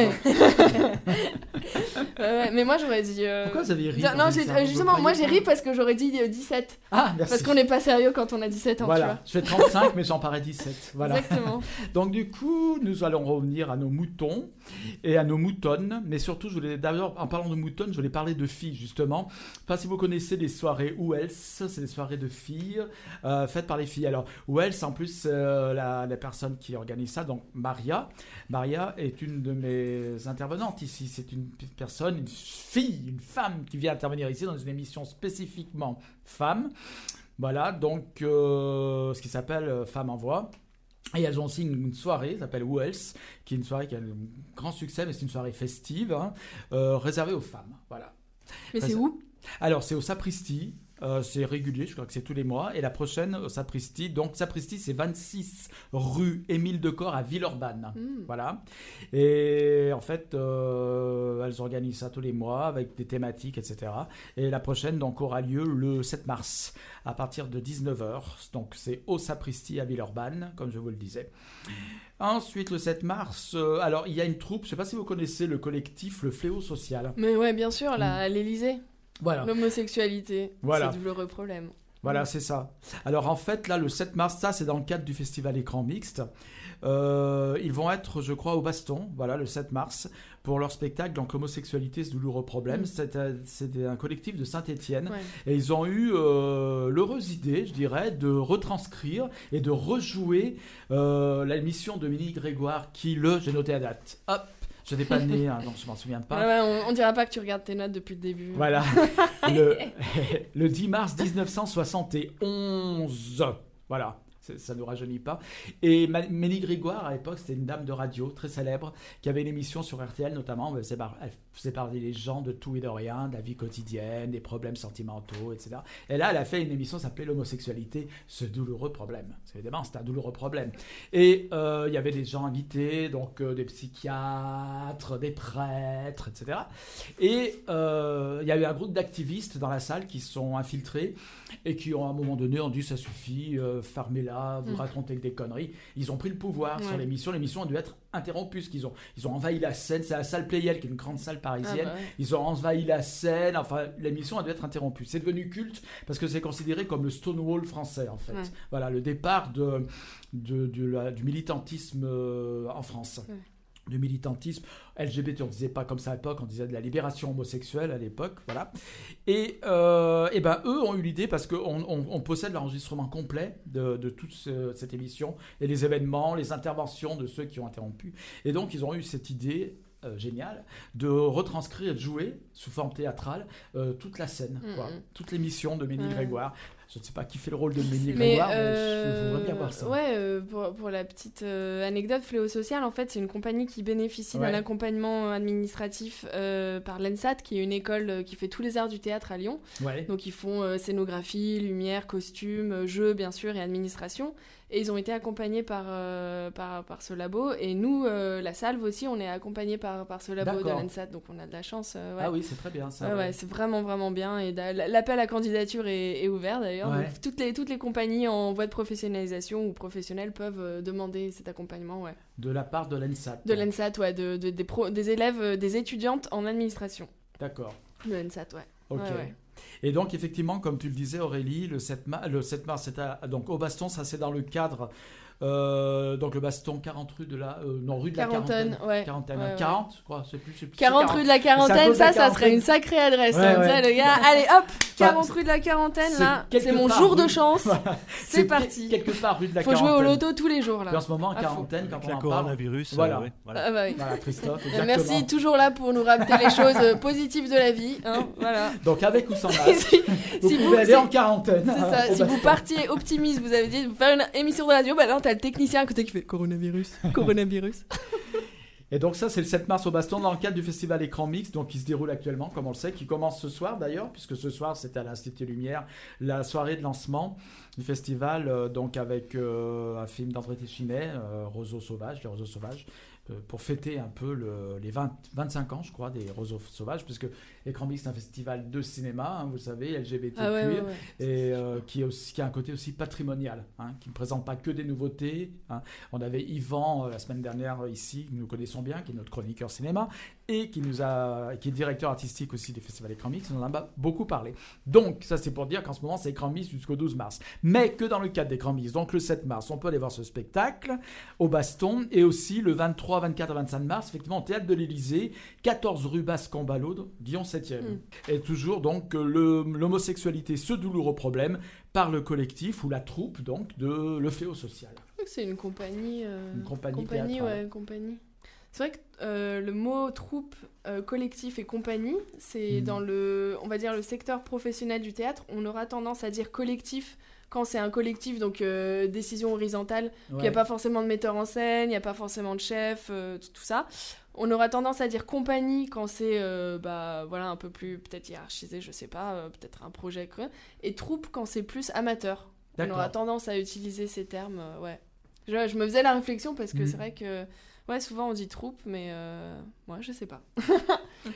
Ouais. mais moi j'aurais dit. euh, Pourquoi vous avez ri Non, ça justement, moi j'ai ri parce que j'aurais dit euh, 17. Ah, merci. Parce qu'on n'est pas sérieux quand on a 17 ans, Voilà, je fais 35, mais j'en parais 17. tu Voilà. vois. Exactement. Donc du coup, nous allons revenir à nos moutons et à nos moutonnes. Mais surtout, je voulais d'abord, en parlant de moutons, je voulais parler de filles justement. Enfin, si vous connaissez les soirées Wells, c'est des soirées de filles euh, faites par les filles. Alors Wells, en plus, euh, la, la personne qui organise ça, donc Maria. Maria est une de mes intervenantes ici. C'est une personne, une fille, une femme qui vient intervenir ici dans une émission spécifiquement femme. Voilà, donc euh, ce qui s'appelle euh, Femmes en voix. Et elles ont aussi une, soirée, s'appelle Wells, qui est une soirée qui a un grand succès, mais c'est une soirée festive, hein, euh, réservée aux femmes. Voilà. Mais c'est où? Alors, c'est au Sapristi. Euh, c'est régulier, je crois que c'est tous les mois. Et la prochaine au Sapristi. Donc, Sapristi, c'est 26 rue Émile Decor à Villeurbanne. Hmm. Voilà. Et en fait, euh, elles organisent ça tous les mois avec des thématiques, etc. Et la prochaine, donc, aura lieu le 7 mars à partir de 19h. Donc, c'est au Sapristi à Villeurbanne, comme je vous le disais. Ensuite, le 7 mars, euh, alors, il y a une troupe, je ne sais pas si vous connaissez le collectif Le Fléau Social. Mais ouais, bien sûr, là, à l'Elysée, Voilà. l'homosexualité. Voilà. c'est douloureux problème. Voilà, c'est ça. Alors en fait, là, le 7 mars, ça, c'est dans le cadre du festival Écran Mixte. Euh, ils vont être, je crois, au Baston, voilà, le 7 mars, pour leur spectacle Donc l'homosexualité, ce douloureux problème. Mm. C'est un- collectif de Saint-Étienne. Ouais. Et ils ont eu euh, l'heureuse idée, je dirais, de retranscrire et de rejouer euh, la mission de Mini Grégoire, qui, le, j'ai noté la date. Hop, je n'étais pas né, hein, donc je m'en souviens pas. Ouais, ouais, on, on dira pas que tu regardes tes notes depuis le début. Voilà. le, le 10 mars 1971. Voilà. C'est- ça ne nous rajeunit pas. Et Mélie Grégoire, à l'époque, c'était une dame de radio très célèbre qui avait une émission sur RTL notamment. Elle faisait, parler les gens de tout et de rien, de la vie quotidienne, des problèmes sentimentaux, etc. Et là, elle a fait une émission qui s'appelait L'homosexualité, ce douloureux problème. Parce qu'évidemment, c'était un douloureux problème. Et euh, il y avait des gens invités, donc euh, des psychiatres, des prêtres, etc. Et euh, il y a eu un groupe d'activistes dans la salle qui sont infiltrés et qui, ont, à un moment donné, ont dit ça suffit, euh, vous Mm. racontez que des conneries. Ils ont pris le pouvoir sur Ouais. l'émission. L'émission a dû être interrompue parce qu'ils ont, ils ont envahi la scène. C'est la salle Playel, qui est une grande salle Ah, parisienne. bah ouais. Ils ont envahi la scène. Enfin, l'émission a dû être interrompue. C'est devenu culte parce que c'est considéré comme le Stonewall français, en fait. Ouais. Voilà, le départ de, de- de la- du militantisme euh, en France. Du militantisme LGBT, on disait pas comme ça à l'époque, on disait de la libération homosexuelle à l'époque, voilà. Et, euh, et ben eux ont eu l'idée parce qu'on on, on possède l'enregistrement complet de, de toute ce- cette émission et les événements, les interventions de ceux qui ont interrompu. Et donc ils ont eu cette idée euh, géniale de retranscrire et de jouer sous forme théâtrale euh, toute la scène, Mm, quoi. mm. toute l'émission de Ménie. Grégoire. Je ne sais pas qui fait le rôle de Ménie Mais Grégoire, mais euh, je voudrais bien voir ça. Ouais, euh, pour, pour la petite euh, anecdote, Fléau Social, en fait, c'est une compagnie qui bénéficie Ouais. d'un accompagnement administratif euh, par l'ENSAT, qui est une école euh, qui fait tous les arts du théâtre à Lyon. Ouais. Donc, ils font euh, scénographie, lumière, costume, euh, jeux, bien sûr, et administration. Et ils ont été accompagnés par, euh, par, par ce labo. Et nous, euh, la Salve aussi, on est accompagnés par, par ce labo de l'ENSAT. Donc, on a de la chance. euh, ouais. Ah oui, c'est très bien ça. Ouais, c'est vraiment vraiment bien et l'appel à candidature est, est ouvert d'ailleurs. Toutes les toutes les compagnies en voie de professionnalisation ou professionnelles peuvent demander cet accompagnement, ouais. De la part de l'ENSAT. De l'ENSAT, ouais, de, de- des, pro- des élèves, des étudiantes en administration. D'accord. De l'ENSAT, ouais. Ok. Et donc, effectivement, comme tu le disais, Aurélie, le 7, ma- le 7 mars, c'est donc au Baston, ça c'est dans le cadre. Euh, donc le Baston, 40 rue de la. euh, non, rue de la Quarantaine, quarantaine. ouais. Quarantaine, Ouais, ouais. 40, je crois, c'est plus. c'est plus- 40 c'est rue de la quarantaine, ça, la ça serait quarantaine. une sacrée adresse. Hein, le gars, allez hop, 40 Enfin, rue de la quarantaine, c'est là, c'est mon jour de chance. C'est parti. Quelque part rue de la Faut jouer quarantaine. au loto tous les jours, Puis en là. ce moment, fond. quarantaine, quand Avec on la en parle. coronavirus. euh, Voilà. Ah, bah oui. Voilà, Christophe. Euh. Merci, toujours là pour nous rappeler les choses euh, positives de la vie. Hein, voilà. Donc avec ou sans masque, si, vous pouvez aller en quarantaine. si vous partiez optimiste, vous avez dit de faire une émission de radio, bah là t'as le technicien à côté qui fait coronavirus, coronavirus. Et donc ça, c'est le 7 mars au Baston dans le cadre du festival Écran Mix, donc qui se déroule actuellement, comme on le sait, qui commence ce soir d'ailleurs, puisque ce soir c'était à l'Institut Lumière, la soirée de lancement du festival, euh, donc avec euh, un film d'André Téchinet, euh, Roseau Sauvage, les Roseaux Sauvages, euh, pour fêter un peu le- les 20 25 ans, je crois, des Roseaux Sauvages, puisque Écran Mix c'est un festival de cinéma, hein, vous savez, LGBT Ah ouais, ouais, queer, ouais. et euh, qui, est aussi, qui a un côté aussi patrimonial, hein, qui ne présente pas que des nouveautés. hein. On avait Yvan euh, la semaine dernière euh, ici, que nous connaissons bien, qui est notre chroniqueur cinéma, et qui, nous a, qui est directeur artistique aussi du Festival Écran Mix, on en a beaucoup parlé. Donc, ça c'est pour dire qu'en ce moment c'est Écran Mix jusqu'au 12 mars. Mais que dans le cadre d'Écran Mix, donc le 7 mars, on peut aller voir ce spectacle au Baston, et aussi le 23, 24 et 25 mars, effectivement, au Théâtre de l'Élysée, 14 rue Basse-Cambalode, Guillaume 7e. Mm. Et toujours donc l'homosexualité, ce douloureux problème, par le collectif ou la troupe donc de Le Fléau Social. C'est une compagnie. euh, Une compagnie Compagnie, ouais, compagnie. C'est vrai que euh, le mot troupe, euh, collectif et compagnie, c'est Mhm. dans le, on va dire le secteur professionnel du théâtre, on aura tendance à dire collectif quand c'est un collectif, donc euh, décision horizontale, qu'il n'y a pas forcément de metteur en scène, il n'y a pas forcément de chef, tout ça. On aura tendance à dire compagnie quand c'est euh, bah, voilà, un peu plus peut-être hiérarchisé, je sais pas, euh, peut-être un projet creux. Et troupe quand c'est plus amateur. On aura tendance à utiliser ces termes, euh, ouais. Je, je me faisais la réflexion parce que Mhm. c'est vrai que ouais, souvent on dit troupe, mais moi je sais pas.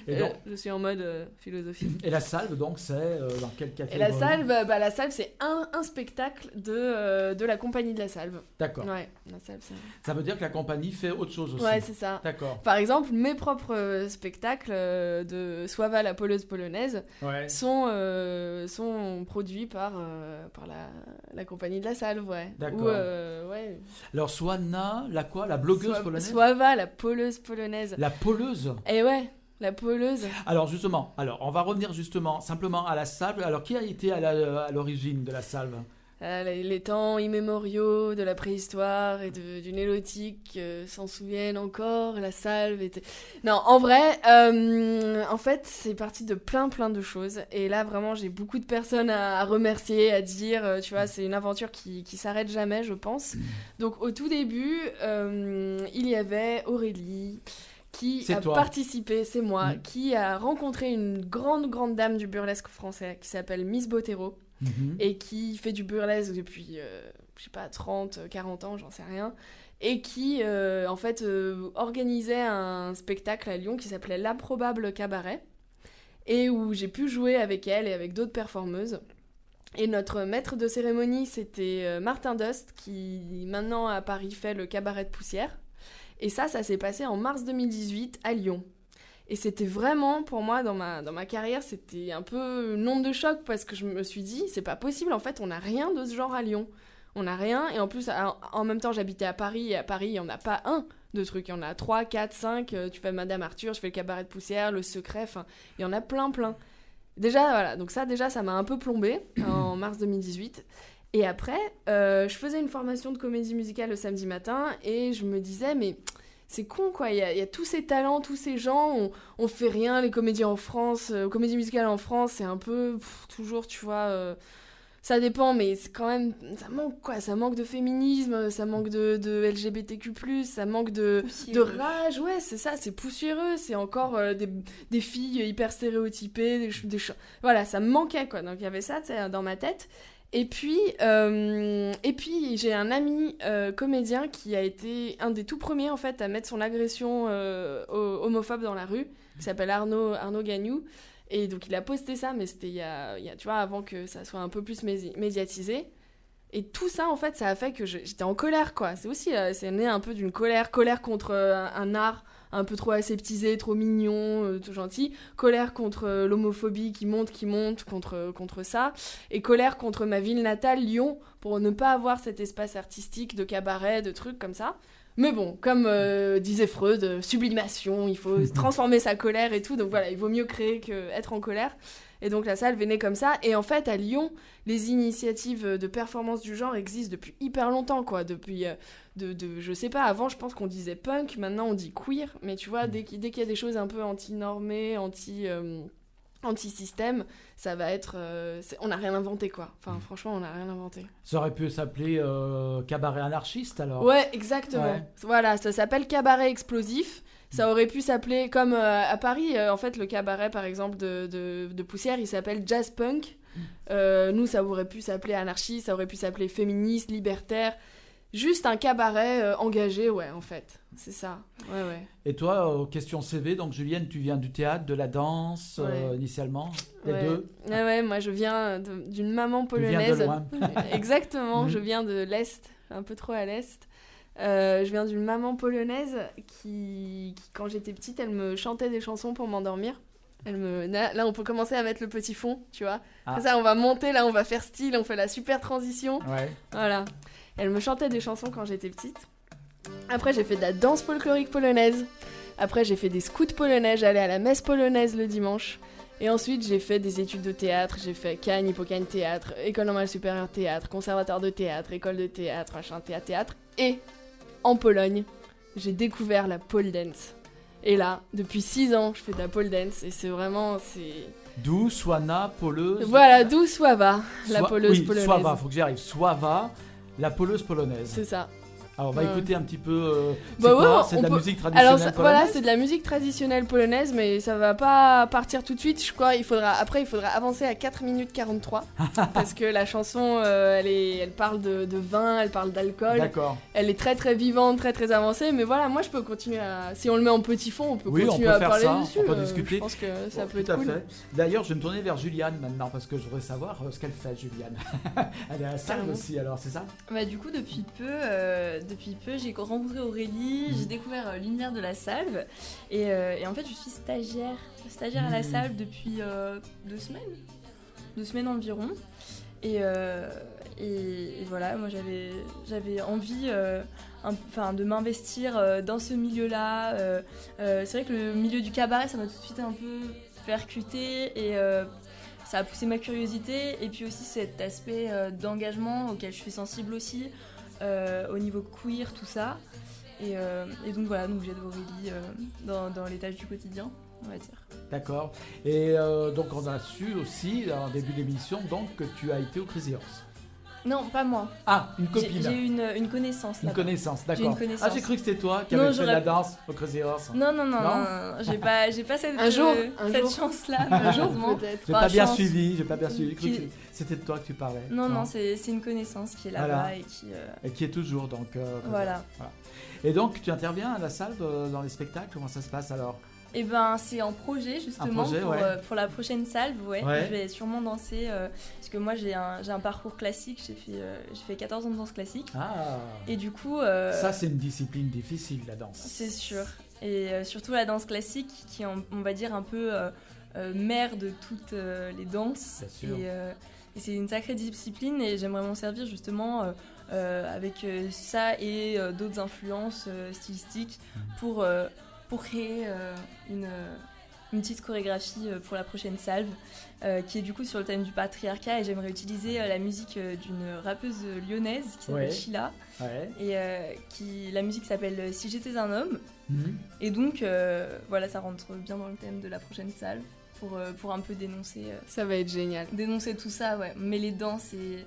Et, Euh, donc- je suis en mode euh, philosophie. et la salve, donc, c'est euh, dans quel café Et la salve, bah, la salve c'est un, un spectacle de, euh, de la compagnie de la salve. D'accord. Ouais, la salve. Ça veut dire que la compagnie fait autre chose aussi. Ouais, c'est ça. D'accord. Par exemple, mes propres euh, spectacles euh, de Soava la poleuse polonaise Ouais. sont, euh, sont produits par, euh, par la, la compagnie de la salve, ouais. D'accord. Ou, euh, ouais. Alors, Swana, la quoi? La blogueuse polonaise? Soava la poleuse polonaise. La poleuse? Et ouais, la poleuse. Alors justement, alors on va revenir justement simplement à la salve. Alors qui a été à l'origine de la salve? Euh, les, temps immémoriaux de la préhistoire et de- du néolithique euh, s'en souviennent encore. La salve était. Non, en vrai, euh, en fait, c'est parti de plein plein de choses. Et là, vraiment, j'ai beaucoup de personnes à, à remercier, à dire. tu vois, c'est une aventure qui, qui s'arrête jamais, je pense. Donc, au tout début, il y avait Aurélie qui a toi. participé, c'est moi, Mm. qui a rencontré une grande grande dame du burlesque français qui s'appelle Miss Bottero Mhm. et qui fait du burlesque depuis, euh, je sais pas, 30, 40 ans, j'en sais rien, et qui, euh, en fait, euh, organisait un spectacle à Lyon qui s'appelait L'improbable cabaret, et où j'ai pu jouer avec elle et avec d'autres performeuses. Et notre maître de cérémonie, c'était euh, Martin Dust, qui maintenant à Paris fait le cabaret de poussière. Et ça, ça s'est passé en mars 2018 à Lyon. Et c'était vraiment, pour moi, dans ma, dans ma carrière, c'était un peu une onde de choc parce que je me suis dit, c'est pas possible, en fait, on n'a rien de ce genre à Lyon. On n'a rien, et en plus, en, même temps, j'habitais à Paris, et à Paris, il n'y en a pas un de trucs. Il y en a 3, 4, 5. Tu fais Madame Arthur, je fais le cabaret de poussière, le secret, enfin, il y en a plein, plein. Déjà, voilà, donc ça, déjà, ça m'a un peu plombé en mars 2018. Et après, euh, je faisais une formation de comédie musicale le samedi matin, et je me disais, mais c'est con quoi, il y, a, il y a tous ces talents, tous ces gens, on, on fait rien, les comédies en France, euh, comédie musicale en France, c'est un peu pff, toujours, tu vois, euh, ça dépend, mais c'est quand même, ça manque quoi, ça manque de féminisme, ça manque de, de LGBTQ+, ça manque de, rage, ouais, c'est ça, c'est poussiéreux, c'est encore euh, des, des filles hyper stéréotypées, des, des voilà, ça me manquait quoi, donc il y avait ça dans ma tête. Et puis, euh, puis j'ai un ami euh, comédien qui a été un des tout premiers en fait à mettre son agression euh, ho- homophobe dans la rue, qui s'appelle Arnaud, Arnaud Gagnou. Et donc il a posté ça, mais c'était il y a, il tu vois, avant que ça soit un peu plus médiatisé. Et tout ça, en fait, ça a fait que j'étais en colère, quoi. C'est aussi, c'est né un peu d'une colère, colère contre un art un peu trop aseptisé, trop mignon, euh, tout gentil, colère contre euh, l'homophobie qui monte, qui monte, contre, contre ça, et colère contre ma ville natale, Lyon, pour ne pas avoir cet espace artistique de cabaret, de trucs comme ça. Mais bon, comme euh, disait Freud, euh, sublimation, il faut transformer sa colère et tout, donc voilà, il vaut mieux créer que être en colère. Et donc la salle venait comme ça. Et en fait, à Lyon, les initiatives de performance du genre existent depuis hyper longtemps, quoi. Depuis, euh, de, de- je sais pas, avant, je pense qu'on disait punk, maintenant on dit queer. Mais tu vois, dès qu'il dès qu'il y a des choses un peu anti-normées, anti, euh, anti-système, ça va être. euh, on n'a rien inventé, quoi. Enfin, franchement, on n'a rien inventé. Ça aurait pu s'appeler euh, cabaret anarchiste alors. Ouais, exactement. Ouais. Voilà, ça s'appelle cabaret explosif. Ça aurait pu s'appeler, comme euh, à Paris, euh, en fait, le cabaret, par exemple, de, de, de Poussière, il s'appelle Jazz Punk. Euh, nous, ça aurait pu s'appeler anarchie, ça aurait pu s'appeler féministe, libertaire. Juste un cabaret engagé, ouais, en fait. C'est ça. Ouais, ouais. Et toi, question CV, donc Julienne, tu viens du théâtre, de la danse Ouais. initialement, les deux. Ouais, ouais, moi, je viens d'une maman Tu viens polonaise. de loin. Exactement, Mhm. je viens de l'Est, un peu trop à l'Est. Euh, je viens d'une maman polonaise qui, qui, quand j'étais petite, elle me chantait des chansons pour m'endormir. Elle me... Là, on peut commencer à mettre le petit fond, tu vois. Ah. Après ça, on va monter, là, on va faire style, on fait la super transition. Ouais. Voilà. Elle me chantait des chansons quand j'étais petite. Après, j'ai fait de la danse folklorique polonaise. Après, j'ai fait des scouts polonais, j'allais à la messe polonaise le dimanche. Et ensuite, j'ai fait des études de théâtre. J'ai fait Cannes, Hippocane Théâtre, École normale supérieure théâtre, conservatoire de théâtre, école de théâtre, machin, théâtre, théâtre. Et en Pologne, j'ai découvert la pole dance. Et là, depuis 6 ans, je fais de la pole dance et c'est vraiment, c'est... D'où Swana, poleuse. Voilà, d'où Swava, la poleuse oui, polonaise. Swava, faut que j'y arrive. Swava, la poleuse polonaise. C'est ça. Alors on va écouter un petit peu. euh, c'est Bah ouais, C'est on de la peut- musique traditionnelle Alors ça- voilà, polonaise c'est de la musique traditionnelle polonaise, mais ça va pas partir tout de suite. Je crois il faudra après il faudra avancer à 4 minutes 43 parce que la chanson euh, elle est elle parle de, de vin, elle parle d'alcool, D'accord. elle est très très vivante, très très avancée. Mais voilà, moi je peux continuer à si on le met en petit fond, on peut Oui, on continuer peut à faire parler ça, dessus. on peut euh, discuter. Je pense que ça peut tout être à cool. fait. D'ailleurs, je vais me tourner vers Juliane maintenant parce que je voudrais savoir euh, ce qu'elle fait, Juliane. Elle est à la salle aussi, alors c'est ça? Bah, du coup, depuis peu, euh, depuis peu j'ai rencontré Aurélie, j'ai découvert euh, l'univers de la salve. Et, euh, et en fait, je suis stagiaire, stagiaire à la Mhm. salve depuis euh, deux semaines. Deux semaines environ. Et, et, et voilà, moi j'avais, envie enfin, de m'investir dans ce milieu-là. C'est vrai que le milieu du cabaret, ça m'a tout de suite un peu percuté. Et ça a poussé ma curiosité et puis aussi cet aspect d'engagement auquel je suis sensible aussi au niveau queer, tout ça. Et, euh, donc voilà, donc j'aide Aurélie euh, dans, dans les tâches du quotidien, on va dire. D'accord. Et euh, donc on a su aussi en début d'émission donc que tu as été au Crazy Horse. Non, pas moi. Ah, une J'ai copine. j'ai une, une connaissance Une là-bas. connaissance, d'accord. connaissance. Ah, j'ai cru que c'était toi qui Non, avais fait de la danse au Crazy Horse. Non, non, non, Non non, non, j'ai pas, j'ai pas cette, Un jour, euh, un cette jour. chance-là, Un jour, malheureusement. peut-être. J'ai Enfin, pas bien chance. suivi, j'ai pas bien suivi. Qui- c'était de toi que tu parlais. Non, non, c'est c'est une connaissance qui est là-bas Voilà. et qui. euh, Et qui est toujours donc. euh, Voilà. Et donc tu interviens à la salle de- dans les spectacles. Comment ça se passe alors? Et ben, c'est en projet justement projet, pour, ouais. euh, pour la prochaine salve. Ouais, Ouais. je vais sûrement danser euh, parce que moi j'ai un, parcours classique. J'ai fait, euh, j'ai fait 14 ans de danse classique Ah. et du coup. Ça c'est une discipline difficile la danse. C'est sûr. Et surtout la danse classique, qui est, on va dire, un peu mère de toutes les danses. Bien sûr. Et, et c'est une sacrée discipline et j'aimerais m'en servir justement avec ça et d'autres influences stylistiques Mhm. pour, pour créer euh, une, euh, une petite chorégraphie euh, pour la prochaine salve qui est du coup sur le thème du patriarcat et j'aimerais utiliser la musique d'une rappeuse lyonnaise qui s'appelle Ouais. Sheila Ouais. et qui la musique s'appelle Si j'étais un homme Mhm. et donc voilà ça rentre bien dans le thème de la prochaine salle pour, euh, pour un peu dénoncer euh, Ça va être génial. dénoncer tout ça ouais mais les danses et,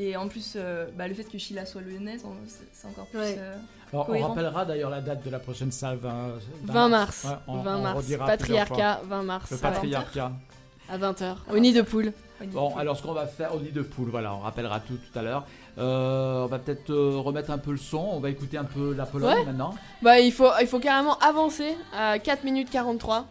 et en plus euh, bah, le fait que Sheila soit lyonnaise on- c'est encore plus Ouais. euh, Alors, on rappellera d'ailleurs la date de la prochaine salve. hein, 20 mars. Ouais, on- 20 on mars. Patriarcat, 20 mars. Le patriarcat. à 20h. Au nid de poule. Bon, alors ce qu'on va faire au nid de poule, voilà, on rappellera tout tout à l'heure. Euh, on va peut-être euh, remettre un peu le son, on va écouter un peu la Pologne Ouais. maintenant. Bah, il faut, il faut carrément avancer à 4 minutes 43.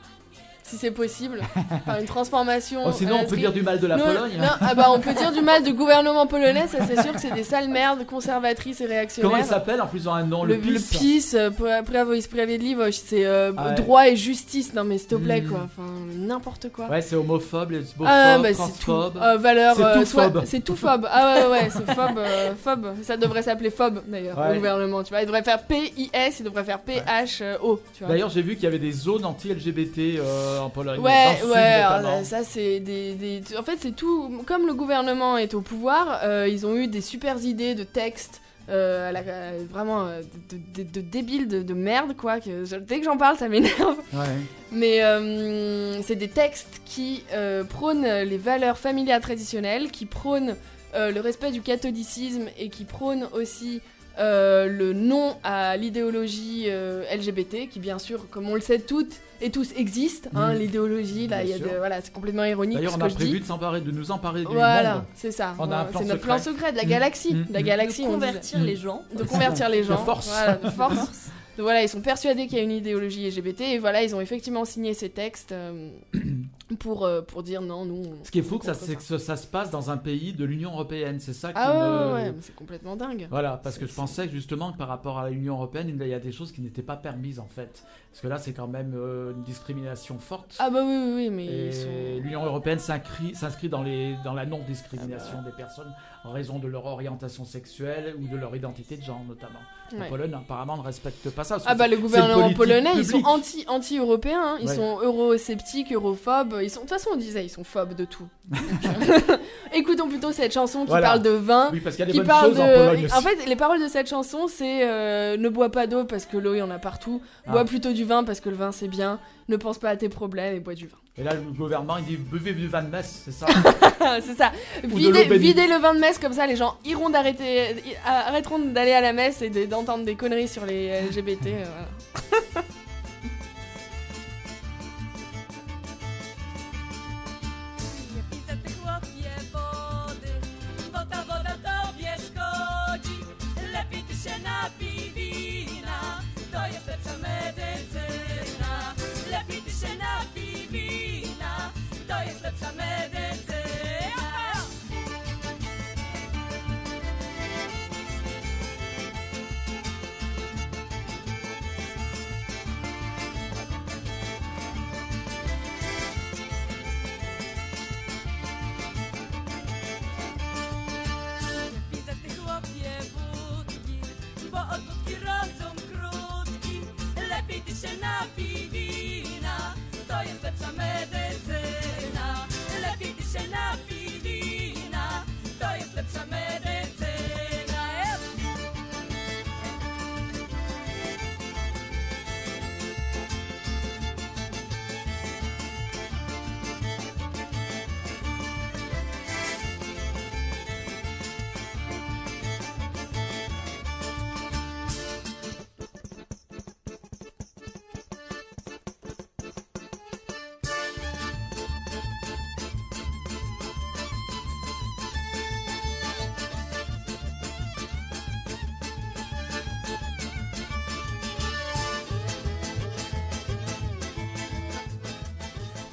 Si c'est possible. Faire une transformation. Oh, sinon, euh, on peut stri- dire du mal de la Non, Pologne. non, ah bah, on peut dire du mal du gouvernement polonais, ça c'est sûr que c'est des sales merdes conservatrices et réactionnaires. Comment il s'appelle En plus, ont un nom, le, le, PIS. le PiS, euh, Pra- Prawo i Sprawiedliwość, c'est euh, Ah ouais. droit et justice. Non mais s'il te plaît Hmm. quoi, enfin n'importe quoi. Ouais, c'est homophobe, lesbophobe, Ah bah transphobe. Euh, valeur, C'est euh, tout soit- phobe. C'est tout phobe. Ah ouais ouais, c'est phobe, euh, phobe. Ça devrait s'appeler phobe d'ailleurs Ouais. au gouvernement. Tu vois, il devrait faire P-I-S, il devrait faire P-H-O. D'ailleurs, j'ai vu qu'il y avait des zones anti-LGBT euh, en Pologne. dans Ouais, le sud, ouais, alors, notamment. ça c'est des, des- En fait, c'est tout. Comme le gouvernement est au pouvoir, euh, ils ont eu des super idées de textes. euh, la- euh, vraiment de, de- de débiles, de, de merde quoi. Que je- dès que j'en parle, ça m'énerve. Ouais. Mais euh, c'est des textes qui euh, prônent les valeurs familiales traditionnelles, qui prônent le respect du catholicisme et qui prônent aussi euh, le non à l'idéologie euh, LGBT, qui bien sûr, comme on le sait toutes et tous, existe. hein. L'idéologie, là, y a de- voilà, c'est complètement ironique D'ailleurs, on a prévu de s'emparer, de nous emparer du Voilà, monde. c'est ça. On a un Voilà, plan c'est notre plan secret de la galaxie. De la Mhm. galaxie, de on convertir disait. les gens de convertir les gens. force. Voilà, de force. Donc voilà, ils sont persuadés qu'il y a une idéologie LGBT et voilà, ils ont effectivement signé ces textes euh, pour, euh, pour dire non, nous. Ce qui est fou, que ça, que ça, se passe dans un pays de l'Union Européenne. C'est ça qui Ah ouais, me- ouais, ouais, mais c'est complètement dingue. Voilà, parce que je pensais justement que par rapport à l'Union Européenne, il y a des choses qui n'étaient pas permises en fait. Parce que là, c'est quand même euh, une discrimination forte. Ah bah oui, oui, oui, mais sont... l'Union Européenne s'inscrit s'inscrit dans, les, dans la non-discrimination Ah bah. des personnes en raison de leur orientation sexuelle ou de leur identité de genre notamment. La. Pologne apparemment ne respecte pas ça. Ah bah le gouvernement polonais, ils sont publique. anti anti européens, hein. ils Ouais. sont eurosceptiques, europhobes, ils sont de toute façon on disait ils sont phobes de tout. Écoutons plutôt cette chanson qui Voilà. parle de vin. Oui, parce qu'il y a des Qui parle choses en Pologne de. aussi. En fait, les paroles de cette chanson, c'est euh, ne bois pas d'eau parce que l'eau il y en a partout. Ah. Bois plutôt du vin parce que le vin c'est bien. Ne pense pas à tes problèmes et bois du vin. Et là, le gouvernement, il dit buvez du vin de messe, c'est ça c'est ça. Videz, le vin de messe comme ça, les gens iront d'arrêter, arrêteront d'aller à la messe et de- d'entendre des conneries sur les LGBT. euh, voilà. to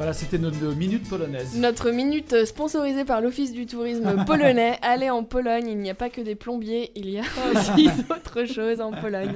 Voilà, c'était notre minute polonaise. Notre minute euh, sponsorisée par l'Office du tourisme polonais. Allez en Pologne, il n'y a pas que des plombiers, il y a aussi d'autres choses en Pologne.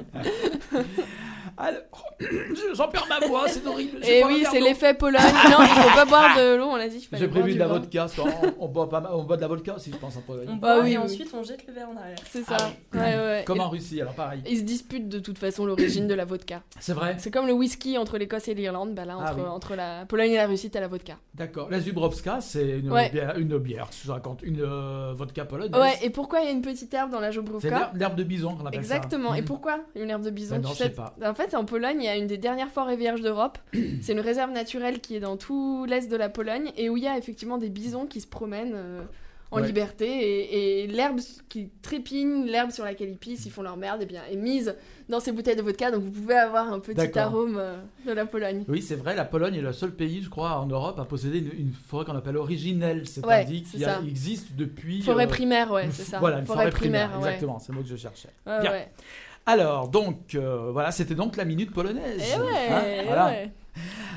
Ma voix, c'est horrible. Et un oui, c'est l'effet Pologne. Non, il faut pas boire de l'eau, on l'a dit. J'ai boire prévu de la vodka, qu'on- on, boit pas on boit de la vodka aussi, je pense, en Pologne. On Bah boit oui, et oui. ensuite on jette le verre en arrière. C'est ça. Ah ouais, ouais. Comme Et- en Russie, alors pareil. Ils se disputent de toute façon l'origine de la vodka. C'est vrai C'est comme le whisky entre l'Écosse et l'Irlande. Bah là, Ah entre, oui. entre la Pologne et la Russie, t'as la vodka. D'accord. La Zubrovska, c'est une, Ouais. bière, une bière, je vous raconte, une euh, vodka polonaise. Ouais, et pourquoi il y a une petite herbe dans la C'est Jobrówka l'herbe de bison qu'on appelle Exactement. ça. Et Mhm. pourquoi une herbe de bison? Ben non, tu je sais- sais pas. En fait, en Pologne, il y a une des dernières forêts vierges d'Europe. c'est une réserve naturelle qui est dans tout l'est de la Pologne et où il y a effectivement des bisons qui se promènent euh, en Ouais. liberté et, et l'herbe qui trépigne, l'herbe sur laquelle ils pissent, ils font leur merde, et bien est mise dans ces bouteilles de vodka. Donc vous pouvez avoir un petit arôme euh, de la Pologne. Oui, c'est vrai, la Pologne est le seul pays, je crois, en Europe à posséder une, une forêt qu'on appelle originelle, c'est-à-dire c'est qui a- existe depuis. Forêt euh, primaire, ouais, c'est ça. Voilà, une forêt, primaire, ouais. exactement, c'est le mot que je cherchais. Bien. Alors, donc, euh, voilà, c'était donc la minute polonaise. Et ouais, Hein, et voilà. ouais.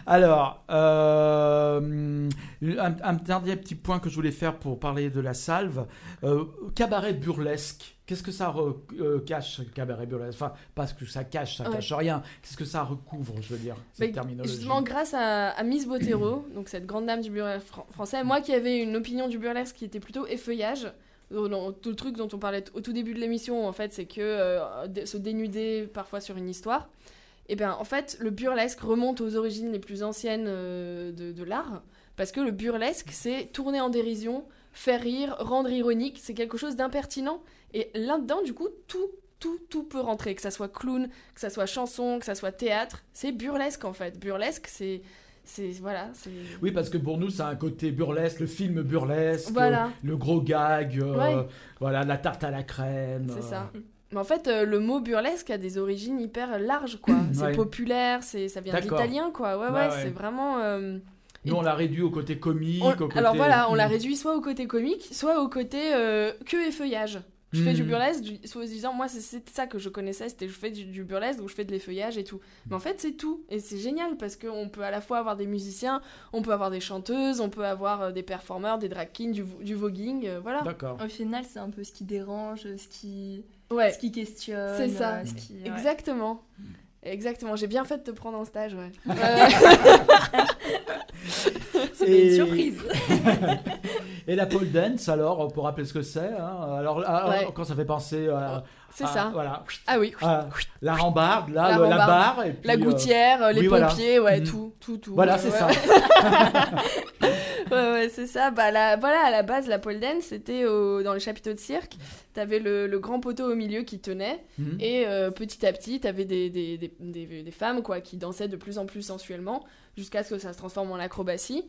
Alors, euh, un, un dernier petit point que je voulais faire pour parler de la salve. Euh, cabaret burlesque. Qu'est-ce que ça cache, cabaret burlesque? Enfin, pas ce que ça cache, ça Ouais. cache rien. Qu'est-ce que ça recouvre, je veux dire, cette Mais terminologie? Justement, grâce à, à Miss Bottero, donc cette grande dame du burlesque fran- français, moi qui avais une opinion du burlesque qui était plutôt effeuillage, euh, tout le truc dont on parlait au tout début de l'émission, en fait, c'est que euh, se dénuder parfois sur une histoire. Et bien, en fait, le burlesque remonte aux origines les plus anciennes euh, de, de l'art, parce que le burlesque, c'est tourner en dérision, faire rire, rendre ironique, c'est quelque chose d'impertinent. Et là-dedans, du coup, tout, tout, tout peut rentrer, que ça soit clown, que ça soit chanson, que ça soit théâtre, c'est burlesque en fait. Burlesque, c'est. C'est. Voilà. c'est- Oui, parce que pour nous, ça a un côté burlesque, le film burlesque, Voilà. le gros gag, euh, Ouais. voilà, la tarte à la crème. C'est euh, ça. Mais en fait, euh, le mot burlesque a des origines hyper larges, quoi. C'est Ouais. populaire, c'est, ça vient l'italien, quoi. Ouais, Ouais, c'est vraiment. euh, Nous, on l'a réduit au côté comique. on- au côté... Alors voilà, on l'a réduit soit au côté comique, soit au côté euh, queue et feuillage. Je fais du Mm. burlesque, du- soit disant, moi c'est- ça que je connaissais, c'était je fais du, du burlesque, donc je fais de l'effeuillage et tout. Mais en fait, c'est tout. Et c'est génial parce qu'on peut à la fois avoir des musiciens, on peut avoir des chanteuses, on peut avoir euh, des performeurs, des drag kings, du, vo- du voguing, euh, voilà. D'accord. Au final, c'est un peu ce qui dérange, ce qui, Ouais, ce qui questionne. C'est ça. euh, ce qui, ouais. exactement. Exactement, j'ai bien fait de te prendre en stage, ouais. Ouais, C'était Et- une surprise. Et la pole dance, alors, pour rappeler ce que c'est, hein, alors, ah, Ouais. quand ça fait penser à. c'est ça. Voilà. Ah oui, à la rambarde, là, La le- la rambarde. barre. Et puis, la euh, gouttière, euh, les oui, voilà. pompiers, ouais, Mhm. tout, tout, tout. Voilà, c'est ouais, ça. Ouais, ouais, c'est ça. Bah, la, voilà, à la base, la pole dance, c'était dans le chapiteau de cirque. T'avais le, le grand poteau au milieu qui tenait. Mhm. Et euh, petit à petit, t'avais des, des, des, des, des femmes quoi, qui dansaient de plus en plus sensuellement, jusqu'à ce que ça se transforme en acrobatie.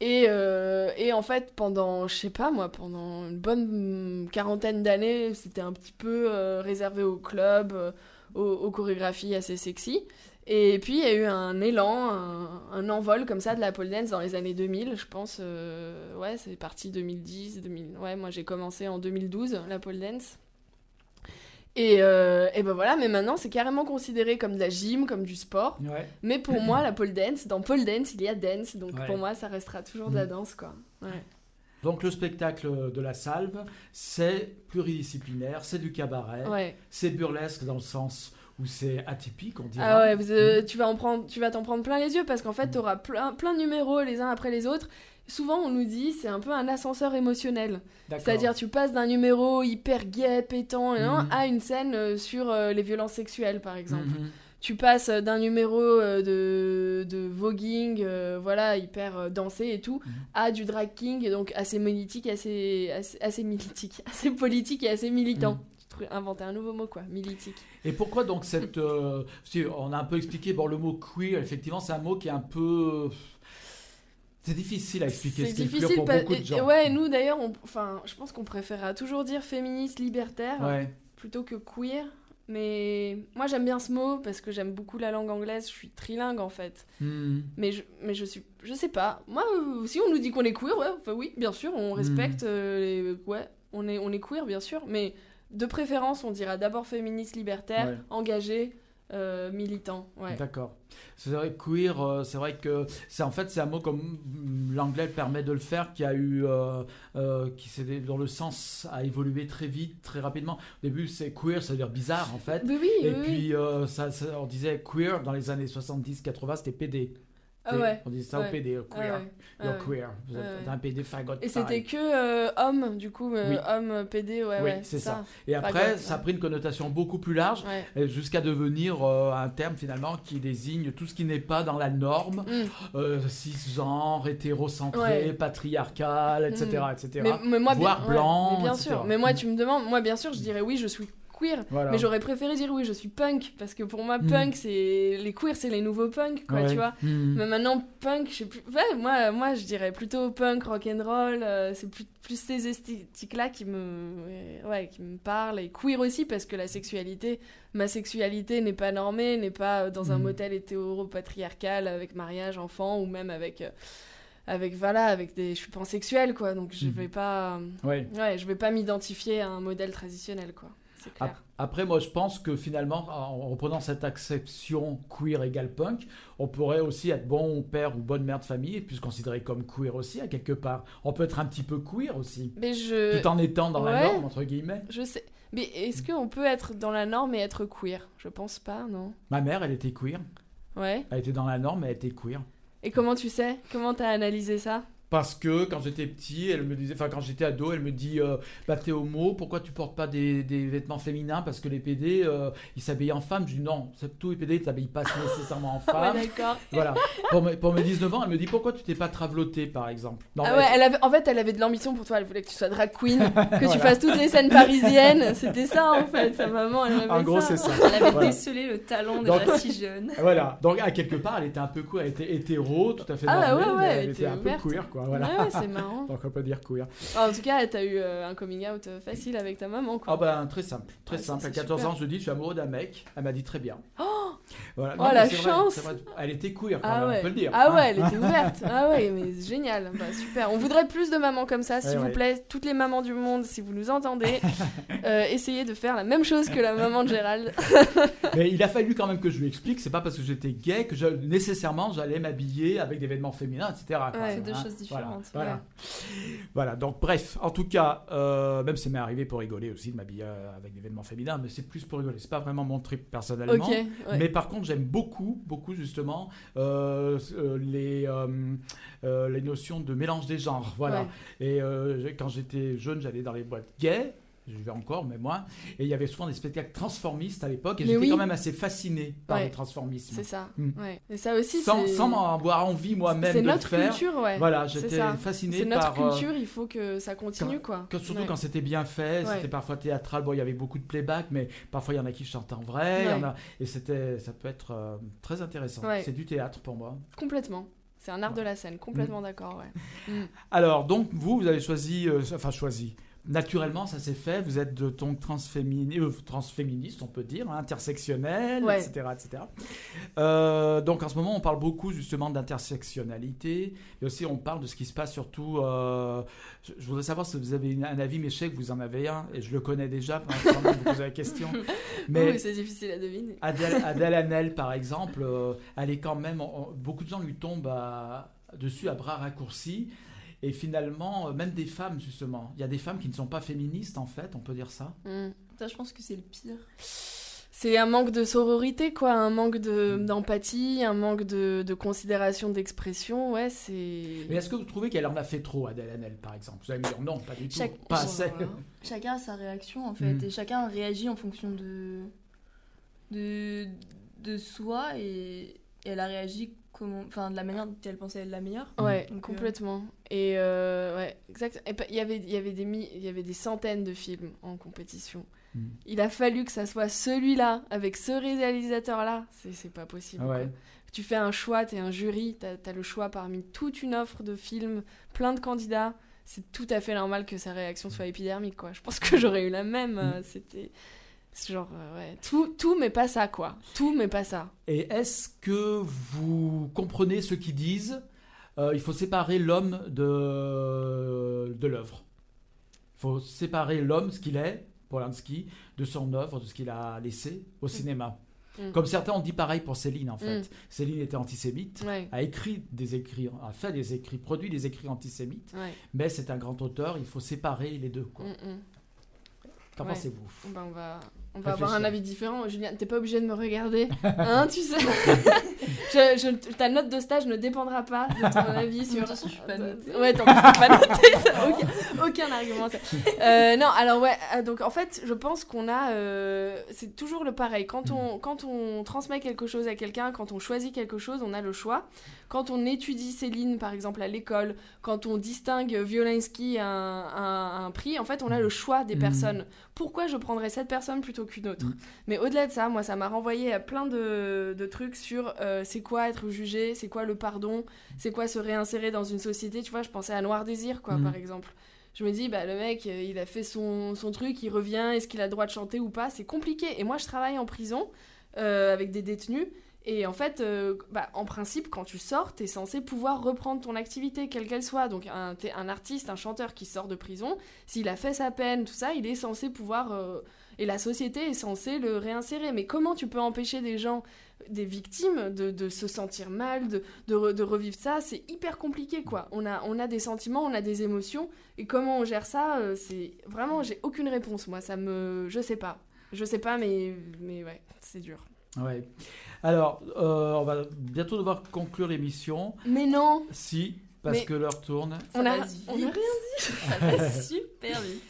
Et, euh, et en fait, pendant, je sais pas moi, pendant une bonne quarantaine d'années, c'était un petit peu euh, réservé au club, euh, aux, chorégraphies assez sexy. Et puis, il y a eu un élan, un, un envol comme ça de la pole dance dans les années 2000, je pense. ouais, c'est parti 2010, 2000. Ouais, moi j'ai commencé en 2012, la pole dance. Et, euh, et ben voilà, mais maintenant c'est carrément considéré comme de la gym, comme du sport. Ouais. Mais pour moi, la pole dance, dans pole dance, il y a dance, donc Ouais. pour moi ça restera toujours de la Mm. danse quoi. Ouais. Donc, le spectacle de la salve, c'est pluridisciplinaire, c'est du cabaret, c'est burlesque dans le sens où c'est atypique, on dirait. Ah ouais, vous, euh, tu vas en prendre, tu vas t'en prendre plein les yeux parce qu'en fait, tu auras plein, plein de numéros les uns après les autres. Souvent, on nous dit c'est un peu un ascenseur émotionnel. C'est-à-dire, tu passes d'un numéro hyper gai, pétant, et Mhm. à une scène euh, sur euh, les violences sexuelles, par exemple. Mhm. Tu passes d'un numéro euh, de, de voguing, euh, voilà, hyper euh, dansé et tout, Mhm. à du drag king, et donc assez militique, assez, assez, assez militique, assez politique et assez militant. Inventé un nouveau mot, quoi, militique. Et pourquoi donc cette. euh, on a un peu expliqué, bon, le mot queer, effectivement, c'est un mot qui est un peu. C'est difficile à expliquer C'est ce difficile, pour beaucoup de et- gens. ouais, nous d'ailleurs, enfin, je pense qu'on préférera toujours dire féministe libertaire Ouais. plutôt que queer. Mais moi j'aime bien ce mot parce que j'aime beaucoup la langue anglaise, je suis trilingue en fait. Hmm. Mais je, mais je suis, je sais pas. Moi, euh, si on nous dit qu'on est queer, ouais, enfin oui, bien sûr, on respecte. euh, les- ouais, on est, on est queer, bien sûr. Mais de préférence, on dira d'abord féministe libertaire, Ouais. engagé, euh, militant. Ouais. D'accord. C'est vrai queer, euh, c'est vrai que c'est en fait c'est un mot comme mm, l'anglais permet de le faire qui a eu euh, euh, qui s'est dans le sens a évolué très vite, très rapidement. Au début c'est queer, ça veut dire bizarre en fait. Oui, oui, Et oui, puis ça, ça- on disait queer dans les années 70-80, c'était PD. Ah ouais. On disait ça au. PD, Ah queer. Ah ouais. queer. Vous êtes Ouais. un PD fagot. Et c'était que euh, homme, du coup, euh, Oui. homme PD, ouais, Oui, ouais. c'est ça. ça. Et après, Fagot, ça a pris une connotation beaucoup plus large. Et Jusqu'à devenir euh, un terme finalement qui désigne tout ce qui n'est pas dans la norme, Mm. euh, cisgenre, hétérocentré, patriarcal, etc. Mm. etc. Mais, mais moi, bien, Voire ouais, blanc, mais bien etc. sûr. Mais moi, Mm. tu me demandes, moi, bien sûr, je dirais oui, je suis queer. Voilà. Mais j'aurais préféré dire oui, je suis punk. Parce que pour moi, Mm. punk, c'est. Les queers, c'est les nouveaux punks, quoi, Ouais. tu vois. Mm. Mais maintenant, punk, je sais plus. Ouais, moi, moi, je dirais plutôt punk, rock'n'roll. euh, c'est plus, plus ces esthétiques-là qui me, ouais, qui me parlent. Et queer aussi, parce que la sexualité, ma sexualité n'est pas normée, n'est pas dans un Mhm. modèle hétéro-patriarcal avec mariage, enfant, ou même avec. euh, avec voilà avec des je suis pansexuelle quoi donc je Mhm. vais pas Ouais. ouais je vais pas m'identifier à un modèle traditionnel quoi clair Après, moi, je pense que finalement, en reprenant cette acception queer égale punk, on pourrait aussi être bon père ou bonne mère de famille et puis se considérer comme queer aussi, à quelque part. On peut être un petit peu queer aussi, mais je tout en étant dans la norme, entre guillemets. Je sais. Mais est-ce qu'on peut être dans la norme et être queer? Je pense pas, non. Ma mère, elle était queer. Ouais. Elle était dans la norme, elle était queer. Et comment tu sais? Comment t'as analysé ça? Parce que quand j'étais petit, elle me disait, enfin quand j'étais ado, elle me dit, euh, bah t'es homo, pourquoi tu portes pas des, des vêtements féminins? Parce que les PD, euh, ils s'habillent en femme. Je dis non, c'est- tous les PD, ils s'habillent pas nécessairement en femme. Ouais, d'accord. voilà. Pour mes, pour mes 19 ans, elle me dit, pourquoi tu t'es pas traveloté, par exemple? Non, Ah ouais, elle avait, en fait, elle avait de l'ambition pour toi. Elle voulait que tu sois drag queen, que tu Voilà. fasses toutes les scènes parisiennes. C'était ça, en fait. Sa maman, elle avait En gros, ça. c'est ça. Elle avait Voilà. décelé le talent Donc- déjà si jeune. Voilà. Donc, à quelque part, elle était un peu queer. Elle était hétéro, tout à fait Ah normée, ouais, elle elle était était un peu queer, quoi. Voilà. Ouais, c'est marrant. Donc, on peut dire queer. En tout cas, t'as eu euh, un coming out euh, facile avec ta maman, quoi. Ah ben, très simple. Très Ouais, ça, simple. À c'est 14 super. ans, je dis, je suis amoureux d'un mec. Elle m'a dit très bien. Voilà. Oh, la vrai, chance vrai. Elle était queer, quand Ah même, ouais. on peut le dire. Ah hein. ouais, elle était ouverte. Ah ouais, mais c'est génial. Bah, super. On voudrait plus de mamans comme ça, s'il Ouais, vous ouais. plaît. Toutes les mamans du monde, si vous nous entendez, euh, essayez de faire la même chose que la maman de Gérald. Mais il a fallu quand même que je lui explique, c'est pas parce que j'étais gay que je, nécessairement j'allais m'habiller avec des vêtements féminins, etc. Ouais, c'est deux Hein, choses voilà, différentes. Voilà, Ouais. Voilà, donc bref, en tout cas, euh, même ça m'est arrivé pour rigoler aussi de m'habiller euh, avec des vêtements féminins, mais c'est plus pour rigoler, c'est pas vraiment mon trip personnellement. Ouais. Mais par contre, j'aime beaucoup, beaucoup justement euh, euh, les, euh, les notions de mélange des genres. Voilà. Ouais. Et quand j'étais jeune, j'allais dans les boîtes gays. Je vais encore, mais moins. Et il y avait souvent des spectacles transformistes à l'époque. Et j'étais oui. quand même assez fasciné par Ouais. le transformisme. C'est ça. Mm. Ouais. Et ça aussi, Sans, c'est. sans m'en avoir envie moi-même C'est de le notre faire. culture, ouais. Voilà, C'est j'étais fasciné C'est notre par. euh, culture, il faut que ça continue, quoi. que- surtout quand c'était bien fait, c'était parfois théâtral. Bon, il y avait beaucoup de playback, mais parfois il y en a qui chantent en vrai. il y en Ouais. a- et c'était, ça peut être euh, très intéressant. C'est du théâtre pour moi. Complètement. C'est un art de la scène, complètement d'accord, ouais. Alors, donc, vous, vous avez choisi, euh, enfin choisi. Naturellement, ça s'est fait. Vous êtes de ton transfémini- euh, transféministe, on peut dire, hein, intersectionnel, Ouais. etc., etc. Euh, donc, en ce moment, on parle beaucoup justement d'intersectionnalité. Et aussi, on parle de ce qui se passe surtout. euh, je, voudrais savoir si vous avez un avis, mais je sais que vous en avez un, et je le connais déjà. Pendant que vous posez la question. Mais Oui, c'est difficile à deviner. Adèle, Adèle Hanel, par exemple, elle est quand même. on- beaucoup de gens lui tombent à- dessus à bras raccourcis. Et finalement, euh, même des femmes, justement. Il y a des femmes qui ne sont pas féministes, en fait, on peut dire ça. Mm. Ça, je pense que c'est le pire. C'est un manque de sororité, quoi, un manque de- d'empathie, un manque de, de considération, d'expression, ouais, c'est... Mais est-ce que vous trouvez qu'elle en a fait trop, Adèle Hanel, par exemple? Vous allez me dire non, pas du tout. Pas assez. Chacun a sa réaction en fait, Mm. et chacun réagit en fonction de, de, de soi, et, et elle a réagi comment, enfin, de la manière dont elle pensait être la meilleure. Ouais, Donc, euh, complètement. Et euh, ouais, exact. Et il y avait, il y avait des il y avait des centaines de films en compétition. Mm. Il a fallu que ça soit celui-là avec ce réalisateur-là. C'est, c'est pas possible. Ah ouais. quoi. Tu fais un choix, t'es un jury, t'as, as le choix parmi toute une offre de films, plein de candidats. C'est tout à fait normal que sa réaction soit épidermique, quoi. Je pense que j'aurais eu la même. euh, C'était c'est genre euh, ouais, tout, tout mais pas ça, quoi. Tout mais pas ça. Et est-ce que vous comprenez ceux qui disent euh, il faut séparer l'homme de, de l'œuvre Il faut séparer l'homme, ce qu'il est, Polanski, de son œuvre, de ce qu'il a laissé au cinéma Mm. Comme certains ont dit pareil pour Céline, en fait. Mm. Céline était antisémite, Ouais, a écrit des écrits, a fait des écrits, produit des écrits antisémites, ouais. mais c'est un grand auteur, il faut séparer les deux. quoi. Mm, mm. Qu'en Ouais. pensez-vous Ben, on va, on va avoir un avis différent. Julien, t'es pas obligé de me regarder. Hein, tu sais je, je- Ta note de stage ne dépendra pas de ton avis sur. De toute façon, je suis pas notée. Ouais, tant pis, je suis pas notée. aucun, aucun argument. ça. Euh, non, alors ouais, euh, donc en fait, je pense qu'on a. euh, c'est toujours le pareil. Quand on, quand on transmet quelque chose à quelqu'un, quand on choisit quelque chose, on a le choix. Quand on étudie Céline, par exemple, à l'école, quand on distingue Violinski à un, à un prix, en fait, on a le choix des Mhm. personnes. Pourquoi je prendrais cette personne plutôt qu'une autre Mhm. Mais au-delà de ça, moi, ça m'a renvoyé à plein de, de trucs sur euh, c'est quoi être jugé, c'est quoi le pardon, c'est quoi se réinsérer dans une société. Tu vois, je pensais à Noir Désir, quoi, Mhm. par exemple. Je me dis, bah, le mec, euh, il a fait son, son truc, il revient, est-ce qu'il a le droit de chanter ou pas? C'est compliqué. Et moi, je travaille en prison euh, avec des détenus. Et en fait, euh, bah, en principe, quand tu sors, t'es censé pouvoir reprendre ton activité, quelle qu'elle soit. Donc, un, artiste, un chanteur qui sort de prison, s'il a fait sa peine, tout ça, il est censé pouvoir. euh, et la société est censée le réinsérer. Mais comment tu peux empêcher des gens, des victimes, de, se sentir mal, de, de, re- de revivre ça? C'est hyper compliqué, quoi. On a, on a des sentiments, on a des émotions. Et comment on gère ça euh, C'est vraiment, j'ai aucune réponse, moi. Ça me. Je sais pas. Je sais pas, mais, mais ouais, c'est dur. Ouais. Alors, euh, on va bientôt devoir conclure l'émission. Mais non Si, parce Mais- que l'heure tourne. on a, on a rien Ça va super vite.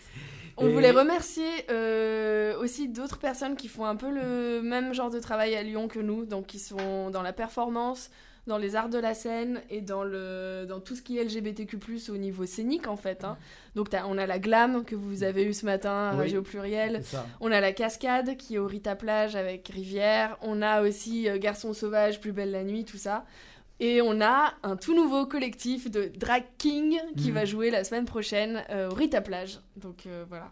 On Et- voulait remercier euh, aussi d'autres personnes qui font un peu le même genre de travail à Lyon que nous, donc qui sont dans la performance, dans les arts de la scène et dans, le, dans tout ce qui est LGBTQ+, au niveau scénique en fait. hein. Donc on a la glam que vous avez eu ce matin Oui. Radio Pluriel, on a la cascade qui est au Rita Plage avec Rivière, on a aussi euh, Garçon sauvage, Plus belle la nuit, tout ça. Et on a un tout nouveau collectif de Drag King qui Mhm. va jouer la semaine prochaine euh, au Rita Plage. Donc euh, voilà,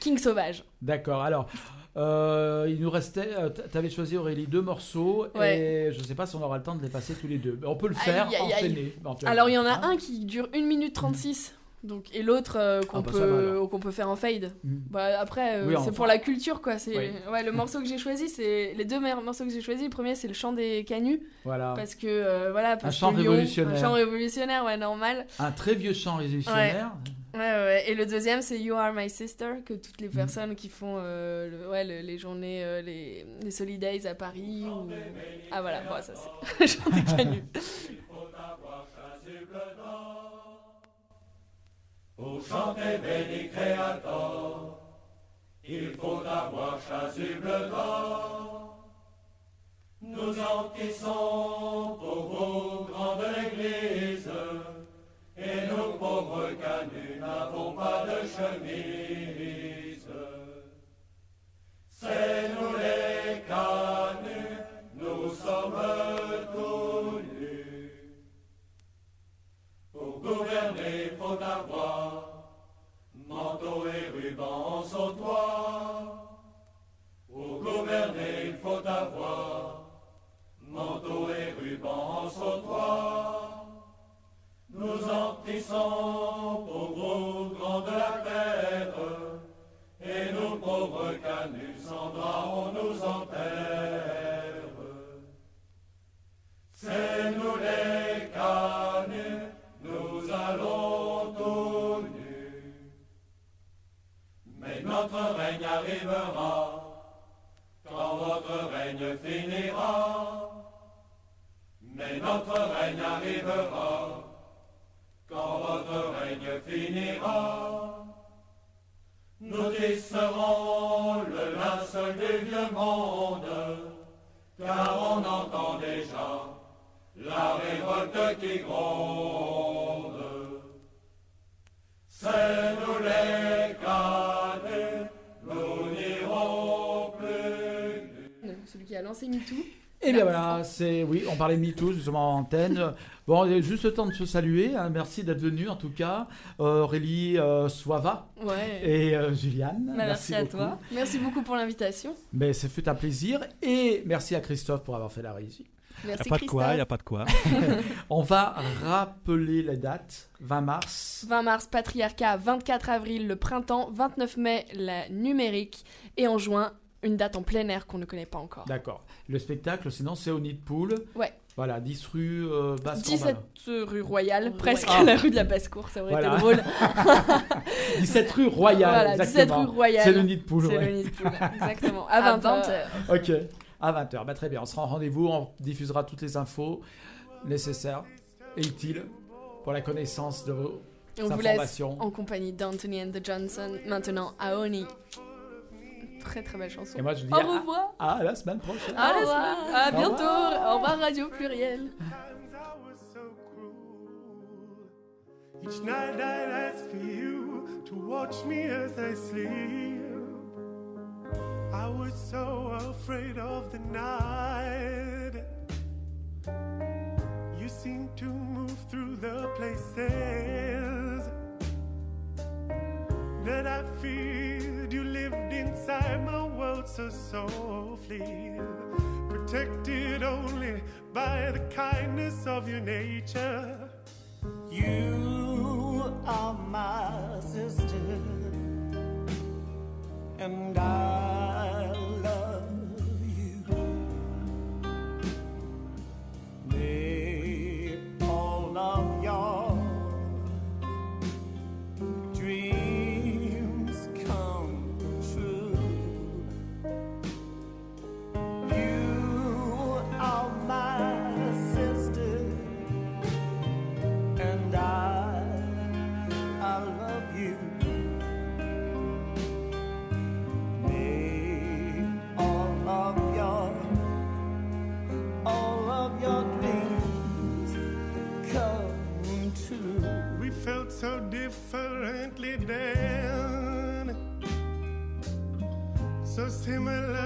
King Sauvage. D'accord. Alors, euh, il nous restait. tu avais choisi Aurélie deux morceaux et je ne sais pas si on aura le temps de les passer tous les deux. Mais on peut le faire Aïe. Alors il y en a Hein un qui dure 1 minute 36. Donc, et l'autre euh, qu'on Ah bah ça va, peut, qu'on peut faire en fade. Mhm. Bah, après, euh, Oui, c'est pour la culture quoi. C'est Oui. ouais, le morceau que j'ai choisi, c'est les deux meilleurs morceaux que j'ai choisis. Le premier, c'est le chant des canuts Voilà. parce que euh, voilà, parce chant que Lyon- révolutionnaire. un chant révolutionnaire, ouais, normal. Un très vieux chant révolutionnaire. Ouais, ouais. Et le deuxième, c'est You Are My Sister, que toutes les personnes qui font euh, le- ouais, le- les journées, euh, les, les Solidays à Paris. Ou... Ah voilà, bon, ça c'est chant des canuts. Pour chanter béni créateur, il faut avoir chasuble d'or. Nous enquissons pour vos grandes églises, et nous pauvres canuts n'avons pas de chemise. C'est nous les canuts, nous sommes tous nus. Pour gouverner, faut avoir manteau et ruban sur toi. Pour gouverner, il faut avoir manteau et ruban sur toi. Nous en tissons pour vos grands de la terre, et nous pauvres canuts sans on nous enterre. C'est nous les canuts, nous allons tous nus. Mais notre règne arrivera, quand votre règne finira. Mais notre règne arrivera, quand votre règne finira. Nous tisserons le linceul du vieux monde, car on entend déjà la révolte qui gronde. C'est nous les canuts, nous n'irons plus. Celui qui a lancé MeToo. Et bien voilà, c'est oui, on parlait de MeToo justement en antenne. Bon, il y a juste le temps de se saluer. hein. Merci d'être venu en tout cas, Euh, Aurélie euh, Soava Ouais. et euh, Juliane. Bah, merci à beaucoup. toi. Merci beaucoup pour l'invitation. Mais ce fut un plaisir et merci à Christophe pour avoir fait la régie. Il n'y Merci a pas de quoi, il n'y a pas de quoi. On va rappeler la date, 20 mars. 20 mars, Patriarcat, 24 avril, le printemps, 29 mai, la numérique, et en juin, une date en plein air qu'on ne connaît pas encore. D'accord. Le spectacle, sinon, c'est au Nid Pool. Ouais. Voilà, 10 rue euh, basse 17 rue Royale, presque Ah. la rue de la basse-cour, ça aurait Voilà. été drôle. 17 rue Royale, Voilà, 17 exactement. rue Royale. C'est le Nid Pool, C'est ouais. le Nid Pool, exactement. À À 20h. 20h. Ok, à 20h. Bah, très bien, on sera en rendez-vous, on diffusera toutes les infos nécessaires et utiles pour la connaissance de vos on vous laisse informations. en compagnie d'Anthony and the Johnson, maintenant à Oni. Très très belle chanson. Et moi, je dis Au à, revoir. à la semaine prochaine. À, la Au revoir. semaine- à Au bientôt. revoir. Au revoir Radio Pluriel. Each night I'd ask for you to watch me as I sleep. I was so afraid of the night. You seem to move through the places that I feared. Inside my world so softly, protected only by the kindness of your nature. You are my sister, and I so